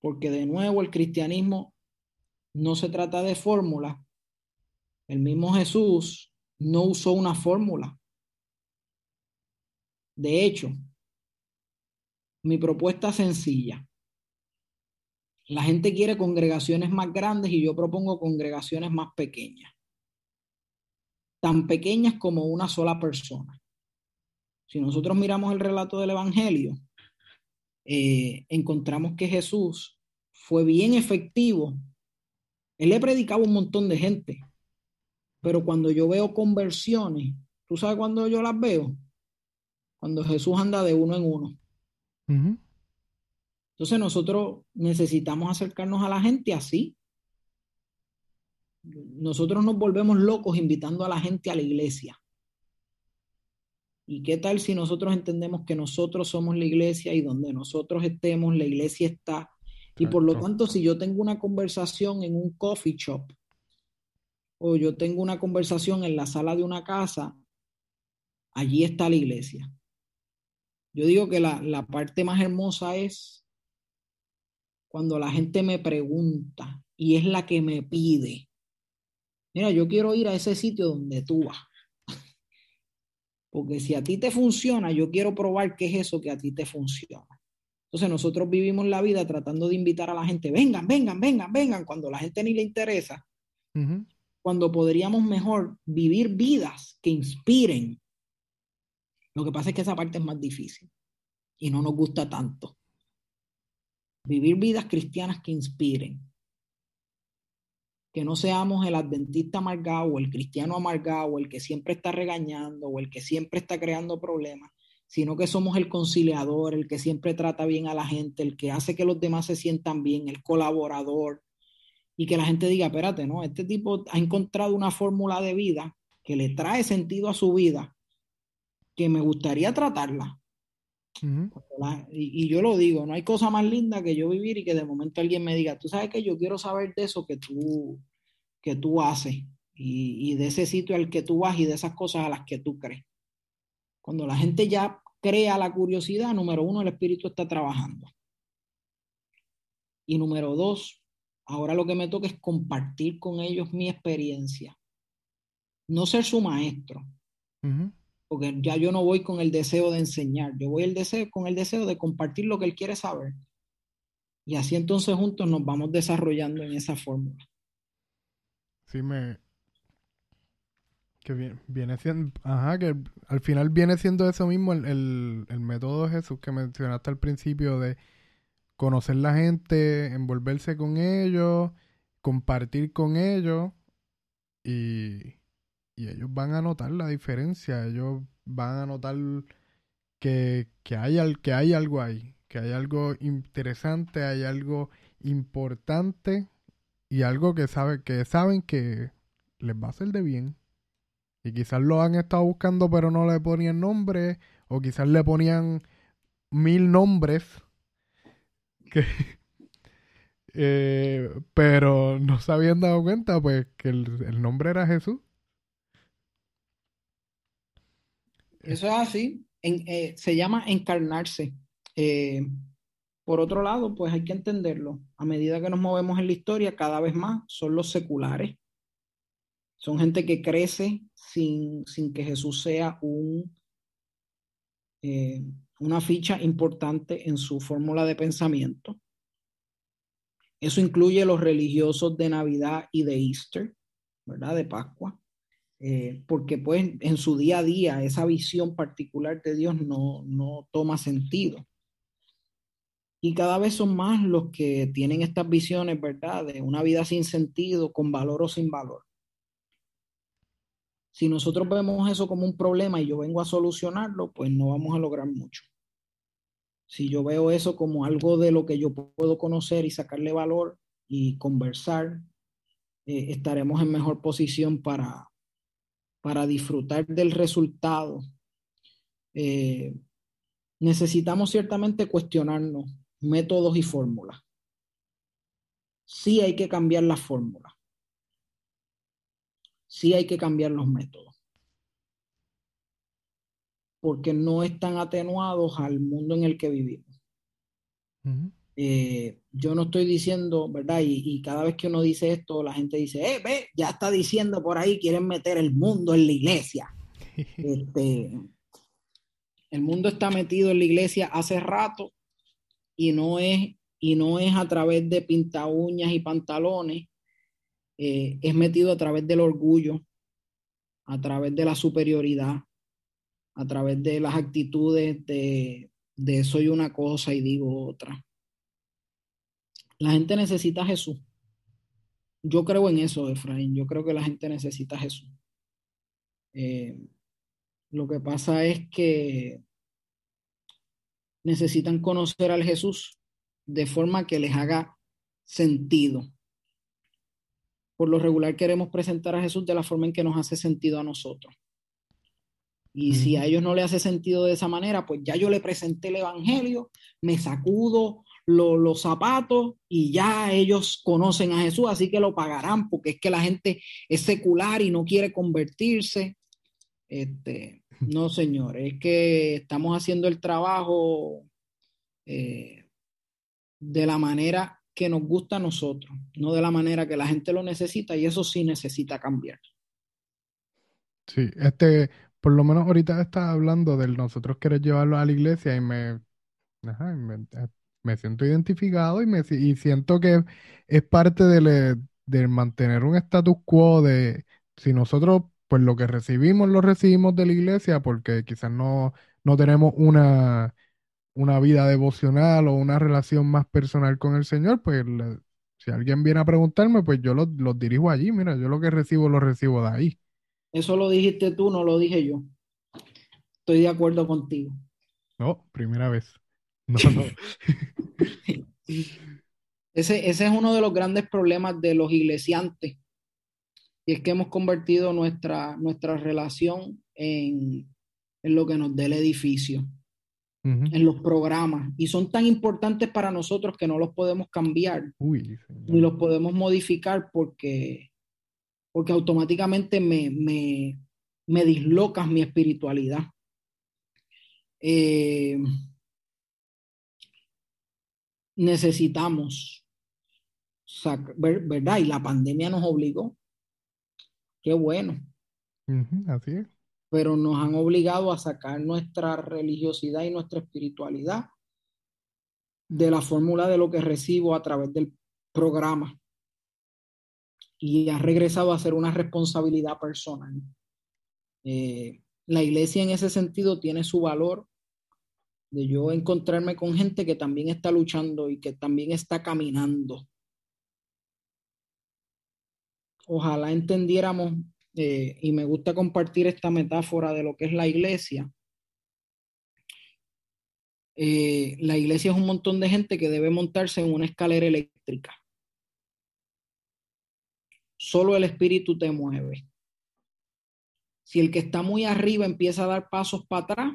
Porque de nuevo el cristianismo no se trata de fórmula. El mismo Jesús no usó una fórmula. De hecho, mi propuesta es sencilla. La gente quiere congregaciones más grandes y yo propongo congregaciones más pequeñas. Tan pequeñas como una sola persona. Si nosotros miramos el relato del Evangelio, eh, encontramos que Jesús fue bien efectivo. Él le predicaba un montón de gente, pero cuando yo veo conversiones, ¿tú sabes cuándo yo las veo? Cuando Jesús anda de uno en uno. Entonces nosotros necesitamos acercarnos a la gente así. Nosotros nos volvemos locos invitando a la gente a la iglesia. ¿Y qué tal si nosotros entendemos que nosotros somos la iglesia y donde nosotros estemos, la iglesia está? Y por lo tanto, si yo tengo una conversación en un coffee shop o yo tengo una conversación en la sala de una casa, allí está la iglesia. Yo digo que la, parte más hermosa es cuando la gente me pregunta y es la que me pide. Mira, yo quiero ir a ese sitio donde tú vas. Porque si a ti te funciona, yo quiero probar qué es eso que a ti te funciona. Entonces nosotros vivimos la vida tratando de invitar a la gente, vengan, vengan, vengan, vengan, cuando la gente ni le interesa. Cuando podríamos mejor vivir vidas que inspiren, lo que pasa es que esa parte es más difícil y no nos gusta tanto. Vivir vidas cristianas que inspiren. Que no seamos el adventista amargado el cristiano amargado el que siempre está regañando o el que siempre está creando problemas, sino que somos el conciliador, el que siempre trata bien a la gente, el que hace que los demás se sientan bien, el colaborador, y que la gente diga, espérate, ¿no? Este tipo ha encontrado una fórmula de vida que le trae sentido a su vida que me gustaría tratarla. y, yo lo digo, no hay cosa más linda que yo vivir y que de momento alguien me diga, tú sabes que yo quiero saber de eso que tú, que tú haces y, y de ese sitio al que tú vas y de esas cosas a las que tú crees. Cuando la gente ya crea la curiosidad, número uno, el espíritu está trabajando. Y número dos, ahora lo que me toca es compartir con ellos mi experiencia. No ser su maestro, porque ya yo no voy con el deseo de enseñar, yo voy el deseo, con el deseo de compartir lo que él quiere saber. Y así entonces juntos nos vamos desarrollando en esa fórmula. Sí, me... Que viene, siendo... Ajá, que al final viene siendo eso mismo el, el método de Jesús que mencionaste al principio de conocer la gente, envolverse con ellos, compartir con ellos y y ellos van a notar la diferencia, ellos van a notar que, hay, que hay algo ahí, que hay algo interesante, hay algo importante y algo que, sabe, que saben que les va a hacer de bien. Y quizás lo han estado buscando pero no le ponían nombre, o quizás le ponían mil nombres, eh, pero no se habían dado cuenta pues que el nombre era Jesús. Eso es así. Eh, se llama encarnarse. Eh, por otro lado, pues hay que entenderlo. A medida que nos movemos en la historia, cada vez más son los seculares. Son gente que crece sin, que Jesús sea un, una ficha importante en su fórmula de pensamiento. Eso incluye los religiosos de Navidad y de Easter, ¿verdad? De Pascua. Eh, porque pues en su día a día esa visión particular de Dios no, no toma sentido. Y cada vez son más los que tienen estas visiones, ¿verdad? De una vida sin sentido, con valor o sin valor. Si nosotros vemos eso como un problema y yo vengo a solucionarlo, pues no vamos a lograr mucho. Si yo veo eso como algo de lo que yo puedo conocer y sacarle valor y conversar, eh, estaremos en mejor posición para, para disfrutar del resultado eh, necesitamos ciertamente cuestionarnos métodos y fórmulas. Sí hay que cambiar las fórmulas. Sí hay que cambiar los métodos. Porque no están atenuados al mundo en el que vivimos. Eh, yo no estoy diciendo, ¿verdad? Y, cada vez que uno dice esto, la gente dice, eh, ve, ya está diciendo por ahí, quieren meter el mundo en la iglesia. este, el mundo está metido en la iglesia hace rato y no es, y no es a través de pinta uñas y pantalones, eh, es metido a través del orgullo, a través de la superioridad, a través de las actitudes de, de soy una cosa y digo otra. La gente necesita a Jesús. Yo creo en eso, Efraín. Yo creo que la gente necesita a Jesús. Eh, lo que pasa es que necesitan conocer al Jesús de forma que les haga sentido. Por lo regular queremos presentar a Jesús de la forma en que nos hace sentido a nosotros. Y si a ellos no le hace sentido de esa manera, pues ya yo le presenté el Evangelio, me sacudo los zapatos y ya ellos conocen a Jesús, así que lo pagarán porque es que la gente es secular y no quiere convertirse. Este, no, señor, es que estamos haciendo el trabajo eh, de la manera que nos gusta a nosotros, no de la manera que la gente lo necesita y eso sí necesita cambiar. Sí, este, por lo menos ahorita estás hablando del nosotros querer llevarlo a la iglesia y me, ajá, me me siento identificado y, me, y siento que es parte de, mantener un status quo de si nosotros, pues lo que recibimos lo recibimos de la iglesia porque quizás no, no tenemos una, una vida devocional o una relación más personal con el Señor, pues si alguien viene a preguntarme, pues yo los lo dirijo allí, mira, yo lo que recibo lo recibo de ahí. Eso lo dijiste tú, no lo dije yo. Estoy de acuerdo contigo. No, primera vez. Ese, ese es uno de los grandes problemas de los iglesiantes. Y es que hemos convertido nuestra, nuestra relación en, lo que nos dé el edificio, en los programas. Y son tan importantes para nosotros que no los podemos cambiar ni los podemos modificar porque, porque automáticamente me, me, me dislocas mi espiritualidad. Eh, necesitamos, ¿verdad? Y la pandemia nos obligó. Qué bueno. así es. Pero nos han obligado a sacar nuestra religiosidad y nuestra espiritualidad de la fórmula de lo que recibo a través del programa y ha regresado a ser una responsabilidad personal. Eh, la iglesia en ese sentido tiene su valor de yo encontrarme con gente que también está luchando y que también está caminando. Ojalá entendiéramos, eh, y me gusta compartir esta metáfora de lo que es la iglesia. Eh, la iglesia es un montón de gente que debe montarse en una escalera eléctrica. Solo el espíritu te mueve. Si el que está muy arriba empieza a dar pasos para atrás,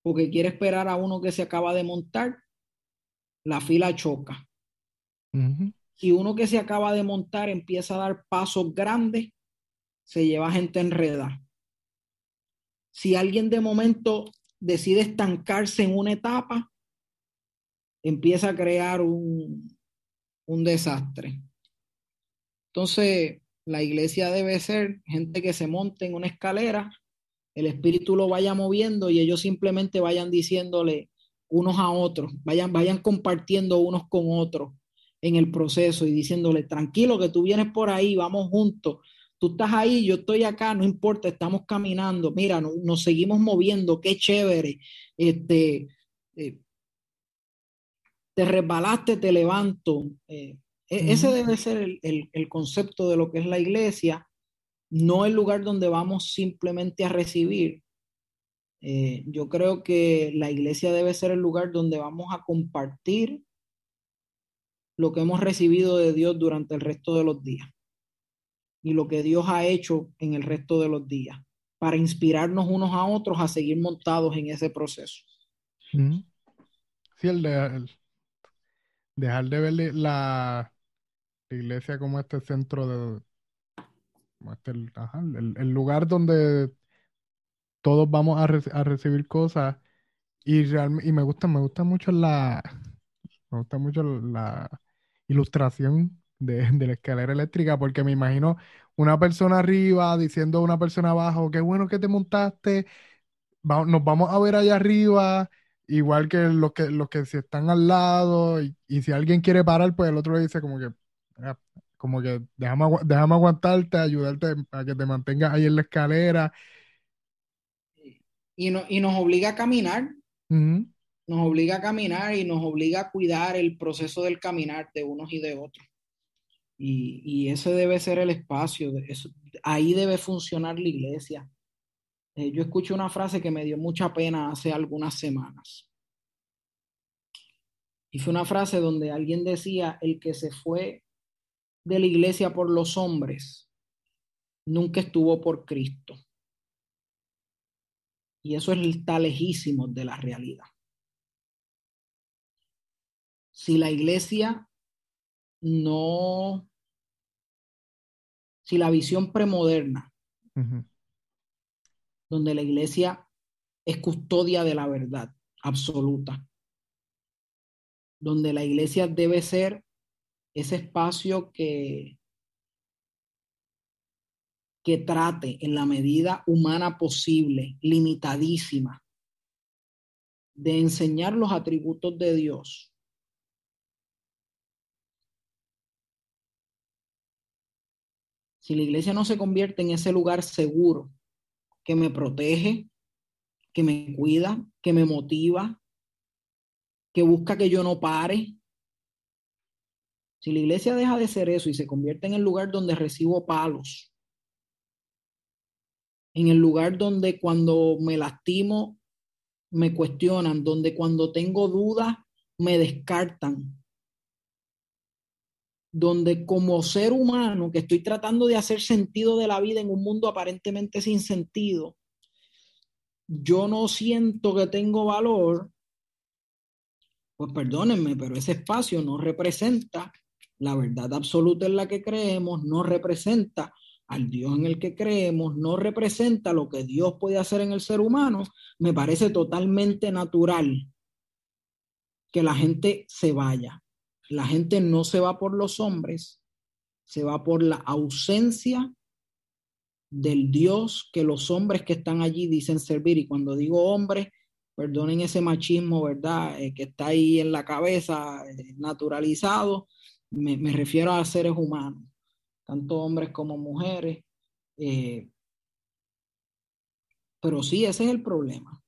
porque quiere esperar a uno que se acaba de montar, la fila choca. Si uno que se acaba de montar empieza a dar pasos grandes, se lleva gente enredada. Si alguien de momento decide estancarse en una etapa, empieza a crear un, un desastre. Entonces, la iglesia debe ser gente que se monte en una escalera el espíritu lo vaya moviendo y ellos simplemente vayan diciéndole unos a otros, vayan, vayan compartiendo unos con otros en el proceso y diciéndole, tranquilo que tú vienes por ahí, vamos juntos, tú estás ahí, yo estoy acá, no importa, estamos caminando, mira, nos seguimos moviendo, qué chévere, este, eh, te resbalaste, te levanto. Eh, e, ese debe ser el, el concepto de lo que es la iglesia no el lugar donde vamos simplemente a recibir. Eh, yo creo que la iglesia debe ser el lugar donde vamos a compartir lo que hemos recibido de Dios durante el resto de los días y lo que Dios ha hecho en el resto de los días. para inspirarnos unos a otros a seguir montados en ese proceso. Sí, el de dejar de ver la, iglesia como este centro de este, el, lugar donde todos vamos a, recibir cosas. Y realmente y me gusta me gusta mucho la me gusta mucho la ilustración de, la escalera eléctrica porque me imagino una persona arriba diciendo a una persona abajo qué bueno que te montaste nos vamos a ver allá arriba igual que los que los que si están al lado y, si alguien quiere parar pues el otro le dice como que como que déjame, déjame aguantarte ayudarte a que te mantengas ahí en la escalera. Y, no, y nos obliga a caminar. Nos obliga a caminar y nos obliga a cuidar el proceso del caminar de unos y de otros. Y, y ese debe ser el espacio eso, ahí debe funcionar la iglesia. Eh, yo escuché una frase que me dio mucha pena hace algunas semanas. Y fue una frase donde alguien decía, el que se fue de la iglesia por los hombres, nunca estuvo por Cristo. Y eso está lejísimo de la realidad. Si la iglesia no, si la visión premoderna donde la iglesia es custodia de la verdad absoluta, donde la iglesia debe ser ese espacio que, que trate en la medida humana posible, limitadísima, de enseñar los atributos de Dios. Si la iglesia no se convierte en ese lugar seguro, que me protege, que me cuida, que me motiva, que busca que yo no pare. Si la iglesia deja de ser eso y se convierte en el lugar donde recibo palos, en el lugar donde cuando me lastimo me cuestionan, donde cuando tengo dudas me descartan, donde como ser humano que estoy tratando de hacer sentido de la vida en un mundo aparentemente sin sentido, yo no siento que tengo valor, pues perdónenme, pero ese espacio no representa la verdad absoluta en la que creemos, no representa al Dios en el que creemos, no representa lo que Dios puede hacer en el ser humano, me parece totalmente natural que la gente se vaya la gente no se va por los hombres, se va por la ausencia del Dios que los hombres que están allí dicen servir. Y cuando digo hombres, perdonen ese machismo, ¿verdad? Eh, que está ahí en la cabeza, eh, naturalizado, me, refiero a seres humanos, tanto hombres como mujeres. Eh, pero sí, ese es el problema.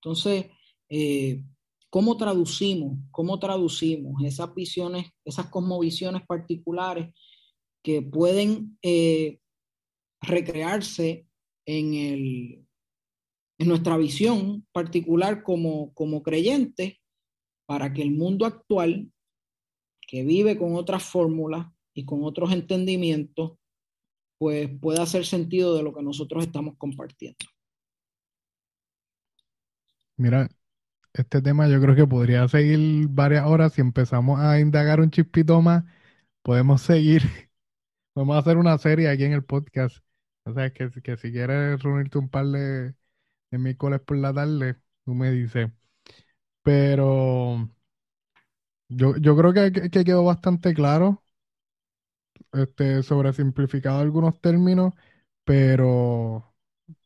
Entonces, ¿Cómo traducimos, cómo traducimos esas visiones, esas cosmovisiones particulares que pueden eh, recrearse en, el, en nuestra visión particular como, como creyentes para que el mundo actual, que vive con otras fórmulas y con otros entendimientos, pues pueda hacer sentido de lo que nosotros estamos compartiendo. Mira, este tema yo creo que podría seguir varias horas. Si empezamos a indagar un chispito más, podemos seguir. Vamos a hacer una serie aquí en el podcast. O sea, que, que si quieres reunirte un par de, de miércoles por la tarde, tú me dices. Pero yo, yo creo que, que quedó bastante claro, este, sobre simplificado algunos términos, pero,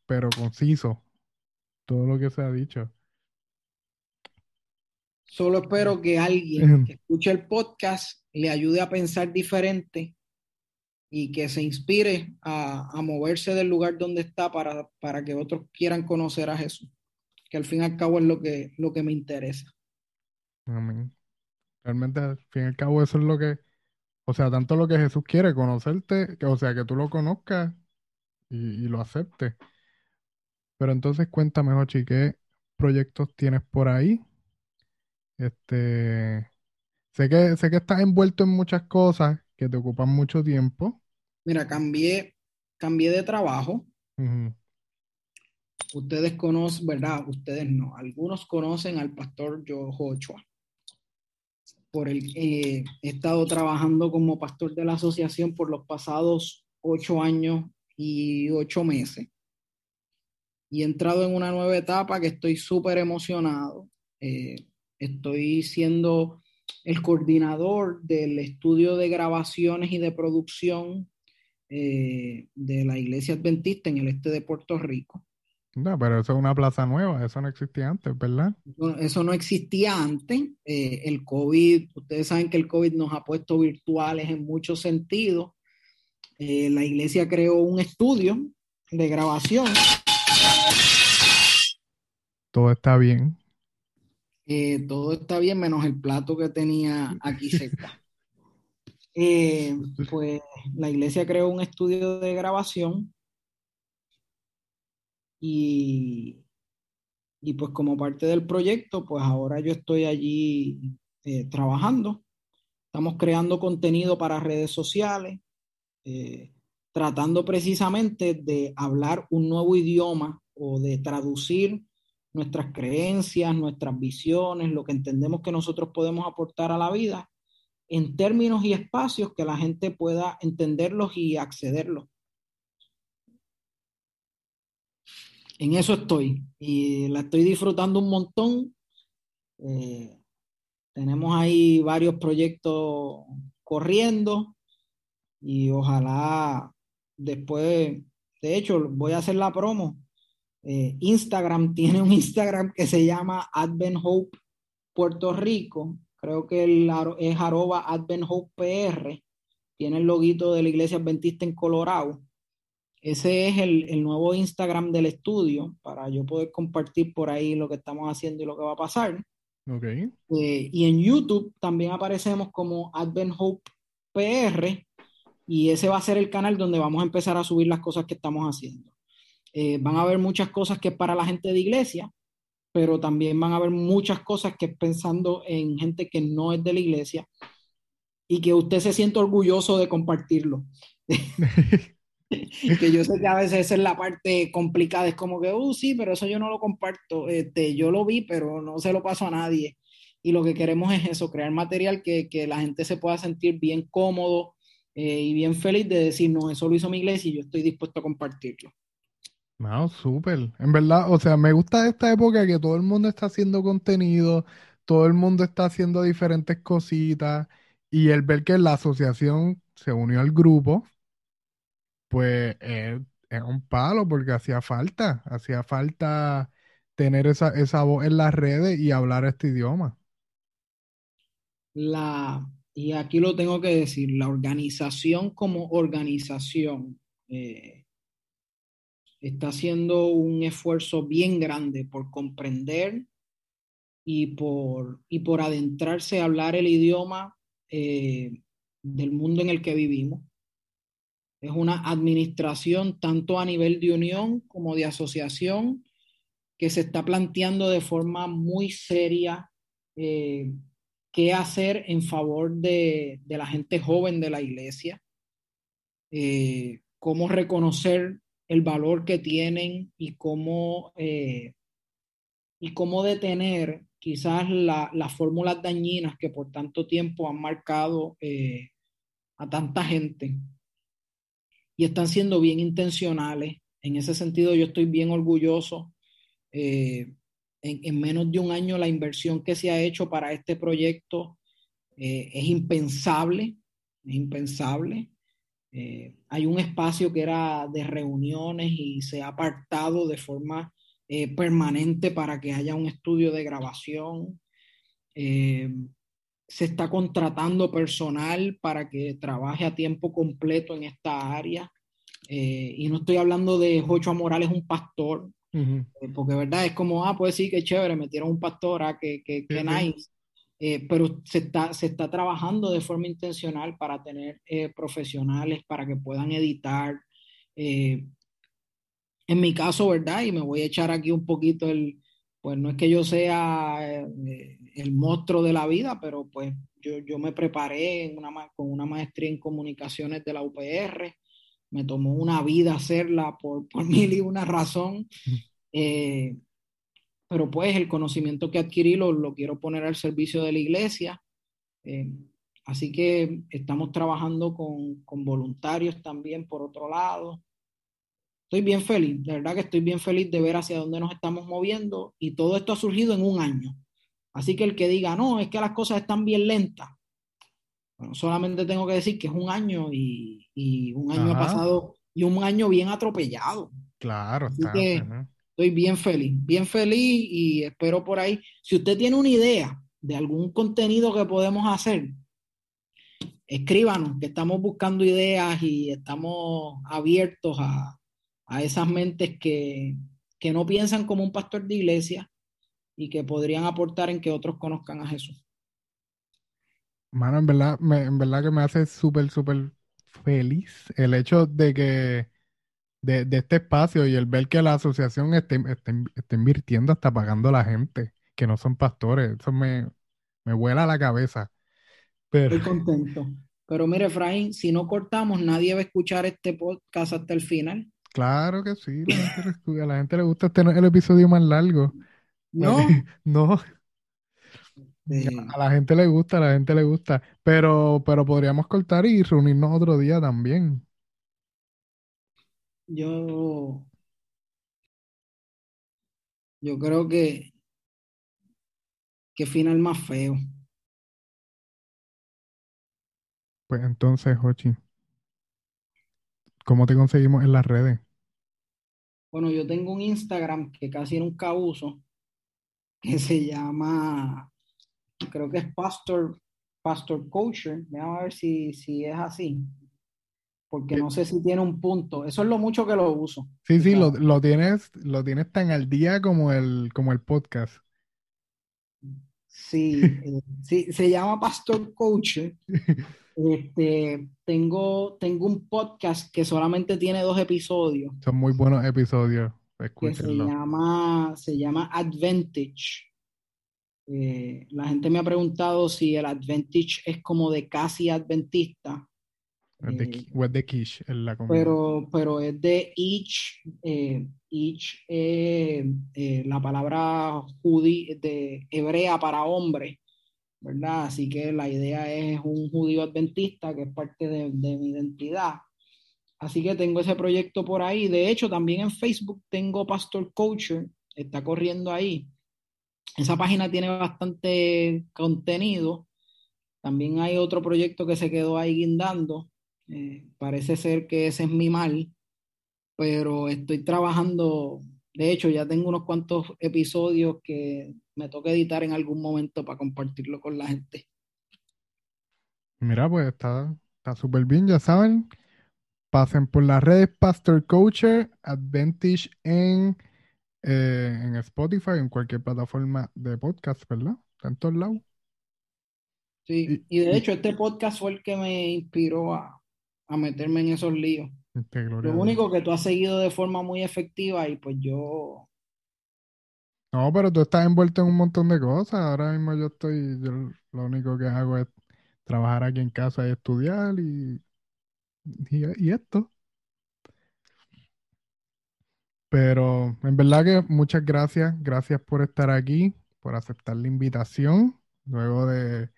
pero conciso todo lo que se ha dicho. Solo espero que alguien que escuche el podcast le ayude a pensar diferente y que se inspire a, moverse del lugar donde está para, para, que otros quieran conocer a Jesús, que al fin y al cabo es lo que, lo que me interesa. Amén. Realmente, al fin y al cabo, eso es lo que, o sea, tanto lo que Jesús quiere, conocerte, que, o sea, que tú lo conozcas y, y lo aceptes. Pero entonces cuéntame, Jochi, ¿qué proyectos tienes por ahí? Este, sé que, sé que estás envuelto en muchas cosas que te ocupan mucho tiempo. Mira, cambié, cambié de trabajo. ustedes conocen, ¿verdad? Ustedes no, algunos conocen al pastor Joe Ochoa. Por el eh, he estado trabajando como pastor de la asociación por los pasados ocho años y ocho meses. Y he entrado en una nueva etapa que estoy súper emocionado. Eh, estoy siendo el coordinador del estudio de grabaciones y de producción eh, de la Iglesia Adventista en el este de Puerto Rico. No, pero eso es una plaza nueva, eso no existía antes, ¿verdad? Eso, no existía antes. Eh, el COVID, ustedes saben que el COVID nos ha puesto virtuales en muchos sentidos. Eh, la iglesia creó un estudio de grabación. Todo está bien. Eh, todo está bien, menos el plato que tenía aquí cerca. Eh, pues la iglesia creó un estudio de grabación y, y pues como parte del proyecto, pues ahora yo estoy allí trabajando. Estamos creando contenido para redes sociales, eh, tratando precisamente de hablar un nuevo idioma o de traducir nuestras creencias, nuestras visiones, lo que entendemos que nosotros podemos aportar a la vida en términos y espacios que la gente pueda entenderlos y accederlos. En eso estoy y la estoy disfrutando un montón. Eh, tenemos ahí varios proyectos corriendo y ojalá después, de hecho, voy a hacer la promo. Eh, Instagram tiene un Instagram que se llama Advent Hope Puerto Rico. Creo que es arroba Advent Hope PR. Tiene el loguito de la iglesia adventista en Colorado. Ese es el, el, nuevo Instagram del estudio para yo poder compartir por ahí lo que estamos haciendo y lo que va a pasar. Okay. Eh, y en YouTube también aparecemos como Advent Hope PR y ese va a ser el canal donde vamos a empezar a subir las cosas que estamos haciendo. Eh, van a haber muchas cosas que es para la gente de iglesia, pero también van a haber muchas cosas que es pensando en gente que no es de la iglesia y que usted se siente orgulloso de compartirlo. que yo sé que a veces esa es la parte complicada, es como que, uh, sí, pero eso yo no lo comparto, este, yo lo vi, pero no se lo paso a nadie. Y lo que queremos es eso, crear material que, que la gente se pueda sentir bien cómodo, eh, y bien feliz de decir, no, eso lo hizo mi iglesia y yo estoy dispuesto a compartirlo. No, súper. En verdad, o sea, me gusta esta época que todo el mundo está haciendo contenido, todo el mundo está haciendo diferentes cositas y el ver que la asociación se unió al grupo, pues es, un palo porque hacía falta, hacía falta tener esa, esa voz en las redes y hablar este idioma. La, y aquí lo tengo que decir, la organización como organización eh, está haciendo un esfuerzo bien grande por comprender y por, y por adentrarse a hablar el idioma eh, del mundo en el que vivimos. Es una administración tanto a nivel de unión como de asociación que se está planteando de forma muy seria eh, qué hacer en favor de, la gente joven de la iglesia, eh, cómo reconocer el valor que tienen y cómo, eh, y cómo detener quizás las fórmulas dañinas que por tanto tiempo han marcado a tanta gente. Y están siendo bien intencionales. En ese sentido, yo estoy bien orgulloso en, menos de un año la inversión que se ha hecho para este proyecto eh, es impensable, es impensable. Eh, hay un espacio que era de reuniones y se ha apartado de forma eh, permanente para que haya un estudio de grabación. Se está contratando personal para que trabaje a tiempo completo en esta área. y no estoy hablando de Joshua Morales, un pastor, eh, porque verdad es como, ah, pues sí, qué chévere, metieron un pastor, ah, que, que, nice. Eh, pero se está, se está trabajando de forma intencional para tener eh, profesionales para que puedan editar. en mi caso, ¿verdad? Y me voy a echar aquí un poquito el, pues no es que yo sea el monstruo de la vida, pero pues yo, yo me preparé en una, con una maestría en comunicaciones de la UPR me tomó una vida hacerla por, por mil y una razón. Eh, pero pues el conocimiento que adquirí lo, lo, quiero poner al servicio de la iglesia. Eh, así que estamos trabajando con, con, voluntarios también por otro lado. Estoy bien feliz, de verdad que estoy bien feliz de ver hacia dónde nos estamos moviendo y todo esto ha surgido en un año. Así que el que diga, no, es que las cosas están bien lentas, bueno, solamente tengo que decir que es un año y, y un año ha pasado y un año bien atropellado. Claro, Así que estoy bien feliz, bien feliz y espero por ahí. Si usted tiene una idea de algún contenido que podemos hacer, escríbanos, que estamos buscando ideas y estamos abiertos a, a esas mentes que, que no piensan como un pastor de iglesia y que podrían aportar en que otros conozcan a Jesús. Mano, en verdad, me, en verdad que me hace súper, súper feliz el hecho de que de, de, este espacio y el ver que la asociación esté, esté, invirtiendo hasta pagando a la gente, que no son pastores. Eso me, me vuela la cabeza. Pero... Estoy contento. Pero mire, Efraín, si no cortamos, nadie va a escuchar este podcast hasta el final. Claro que sí, la gente, a la gente le gusta tener el episodio más largo. No. no. A la gente le gusta, a la gente le gusta. Pero, pero podríamos cortar y reunirnos otro día también. Yo, yo creo que, que final más feo. Pues entonces, Jochi, ¿cómo te conseguimos en las redes? Bueno, yo tengo un Instagram que casi nunca uso, que se llama creo que es Pastor, Pastor Coacher, vamos a ver si, si es así, porque no sé si tiene un punto, eso es lo mucho que lo uso. Sí, sí, lo, lo, tienes, lo tienes tan al día como el, como el podcast. Sí, eh, sí, se llama Pastor Coacher. Este, tengo, tengo un podcast que solamente tiene dos episodios. Son muy buenos episodios. Que se llama, se llama Advantage. Eh, la gente me ha preguntado si el Advantage es como de casi adventista. Es de, eh, o es de en la pero, pero es de each, eh, each la palabra judí, de hebrea para hombre, ¿verdad? Así que la idea es un judío adventista que es parte de, de mi identidad. Así que tengo ese proyecto por ahí. De hecho, también en Facebook tengo Pastor Coacher, está corriendo ahí. Esa página tiene bastante contenido. También hay otro proyecto que se quedó ahí guindando. Eh, parece ser que ese es mi mal, pero estoy trabajando. De hecho, ya tengo unos cuantos episodios que me toca editar en algún momento para compartirlo con la gente. Mira, pues está súper bien, ya saben. Pasen por las redes Pastor Coacher, Advantage en eh, en Spotify, en cualquier plataforma de podcast, ¿verdad? Está en todos lados. Sí, y, de hecho este podcast fue el que me inspiró a, meterme en esos líos. Este, lo único que tú has seguido de forma muy efectiva y pues yo... No, pero tú estás envuelto en un montón de cosas. Ahora mismo yo estoy, yo lo único que hago es trabajar aquí en casa y estudiar y, y esto. Pero en verdad que muchas gracias, gracias por estar aquí, por aceptar la invitación, luego de,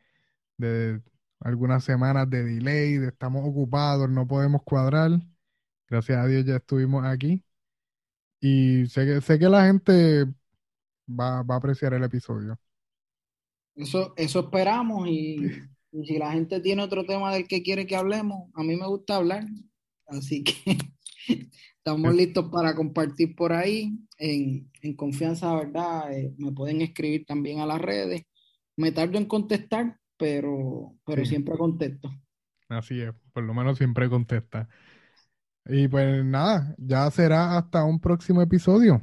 algunas semanas de delay, de estamos ocupados, no podemos cuadrar. Gracias a Dios ya estuvimos aquí. Y sé que, sé que la gente va, va a apreciar el episodio. Eso, eso esperamos y, y si la gente tiene otro tema del que quiere que hablemos, a mí me gusta hablar. Así que Estamos listos para compartir por ahí. En, confianza, ¿verdad? Eh, me pueden escribir también a las redes. Me tardo en contestar, pero, pero siempre contesto. Así es, por lo menos siempre contesta. Y pues nada, ya será hasta un próximo episodio.